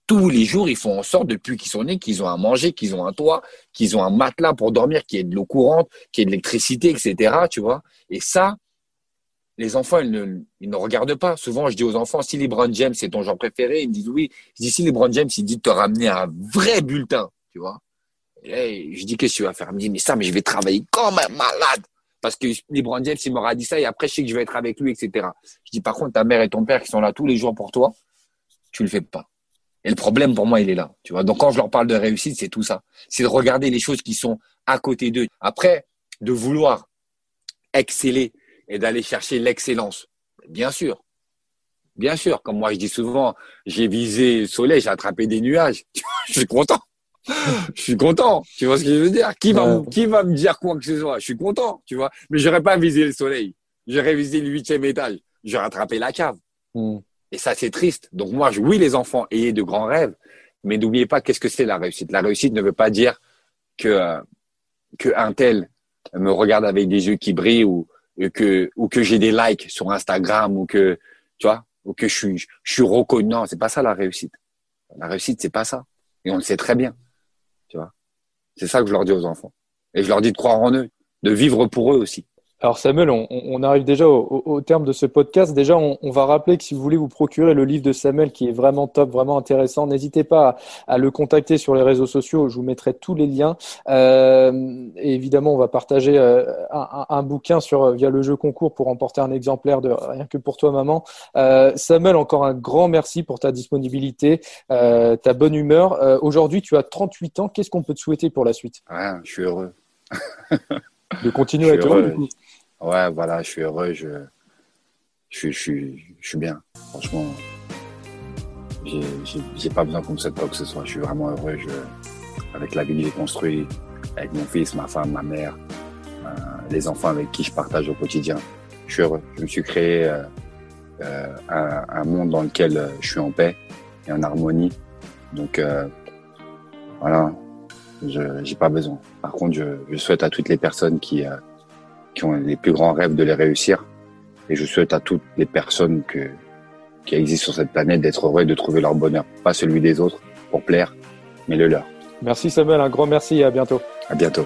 tous les jours, ils font en sorte, depuis qu'ils sont nés, qu'ils ont à manger, qu'ils ont un toit, qu'ils ont un matelas pour dormir, qu'il y ait de l'eau courante, qu'il y ait de l'électricité, etc. Tu vois Et ça, les enfants, ils ne, regardent pas. Souvent, je dis aux enfants, si LeBron James c'est ton genre préféré, ils me disent oui. Je dis, si LeBron James, il dit de te ramener un vrai bulletin, tu vois et Je dis, qu'est-ce que tu vas faire? Il me dit, mais ça, mais je vais travailler comme un malade. Parce que LeBron James, il m'aura dit ça et après, je sais que je vais être avec lui, etc. Je dis, par contre, ta mère et ton père qui sont là tous les jours pour toi, tu le fais pas. Et le problème, pour moi, il est là. Tu vois. Donc, quand je leur parle de réussite, c'est tout ça. C'est de regarder les choses qui sont à côté d'eux. Après, de vouloir exceller et d'aller chercher l'excellence. Bien sûr. Bien sûr. Comme moi, je dis souvent, j'ai visé le soleil, j'ai attrapé des nuages. je suis content. je suis content. Tu vois ce que je veux dire? Qui va, qui va me dire quoi que ce soit? Je suis content, tu vois. Mais j'aurais pas visé le soleil. J'aurais visé le huitième étage. J'aurais attrapé la cave. Hmm. Et ça, c'est triste. Donc moi, oui, les enfants, ayez de grands rêves, mais n'oubliez pas qu'est-ce que c'est la réussite. La réussite ne veut pas dire que euh, un tel me regarde avec des yeux qui brillent ou que ou que j'ai des likes sur Instagram ou que tu vois ou que je suis, je suis reconnu. Non, c'est pas ça la réussite. La réussite, c'est pas ça. Et on le sait très bien. Tu vois. C'est ça que je leur dis aux enfants. Et je leur dis de croire en eux, de vivre pour eux aussi. Alors Samuel, on, arrive déjà au, terme de ce podcast. Déjà, on, va rappeler que si vous voulez vous procurer le livre de Samuel qui est vraiment top, vraiment intéressant, n'hésitez pas à, le contacter sur les réseaux sociaux. Je vous mettrai tous les liens. Euh, et évidemment, on va partager euh, un, bouquin sur via le jeu concours pour remporter un exemplaire de rien que pour toi, maman. Euh, Samuel, encore un grand merci pour ta disponibilité, ta bonne humeur. Aujourd'hui, tu as 38 ans. Qu'est-ce qu'on peut te souhaiter pour la suite? Je suis heureux. de continuer à être heureux. Ouais, voilà, je suis heureux, je, je, je, je suis bien. Franchement, j'ai pas besoin qu'on me souhaite quoi que ce soit. Je suis vraiment heureux je, avec la vie que j'ai construite, avec mon fils, ma femme, ma mère, euh, les enfants avec qui je partage au quotidien. Je suis heureux. Je me suis créé euh, euh, un, un, monde dans lequel euh, je suis en paix et en harmonie. Donc voilà, je j'ai pas besoin. Par contre, je, je, souhaite à toutes les personnes qui qui ont les plus grands rêves de les réussir. Et je souhaite à toutes les personnes que, qui existent sur cette planète d'être heureux et de trouver leur bonheur. Pas celui des autres pour plaire, mais le leur. Merci Samuel, un grand merci et à bientôt. À bientôt.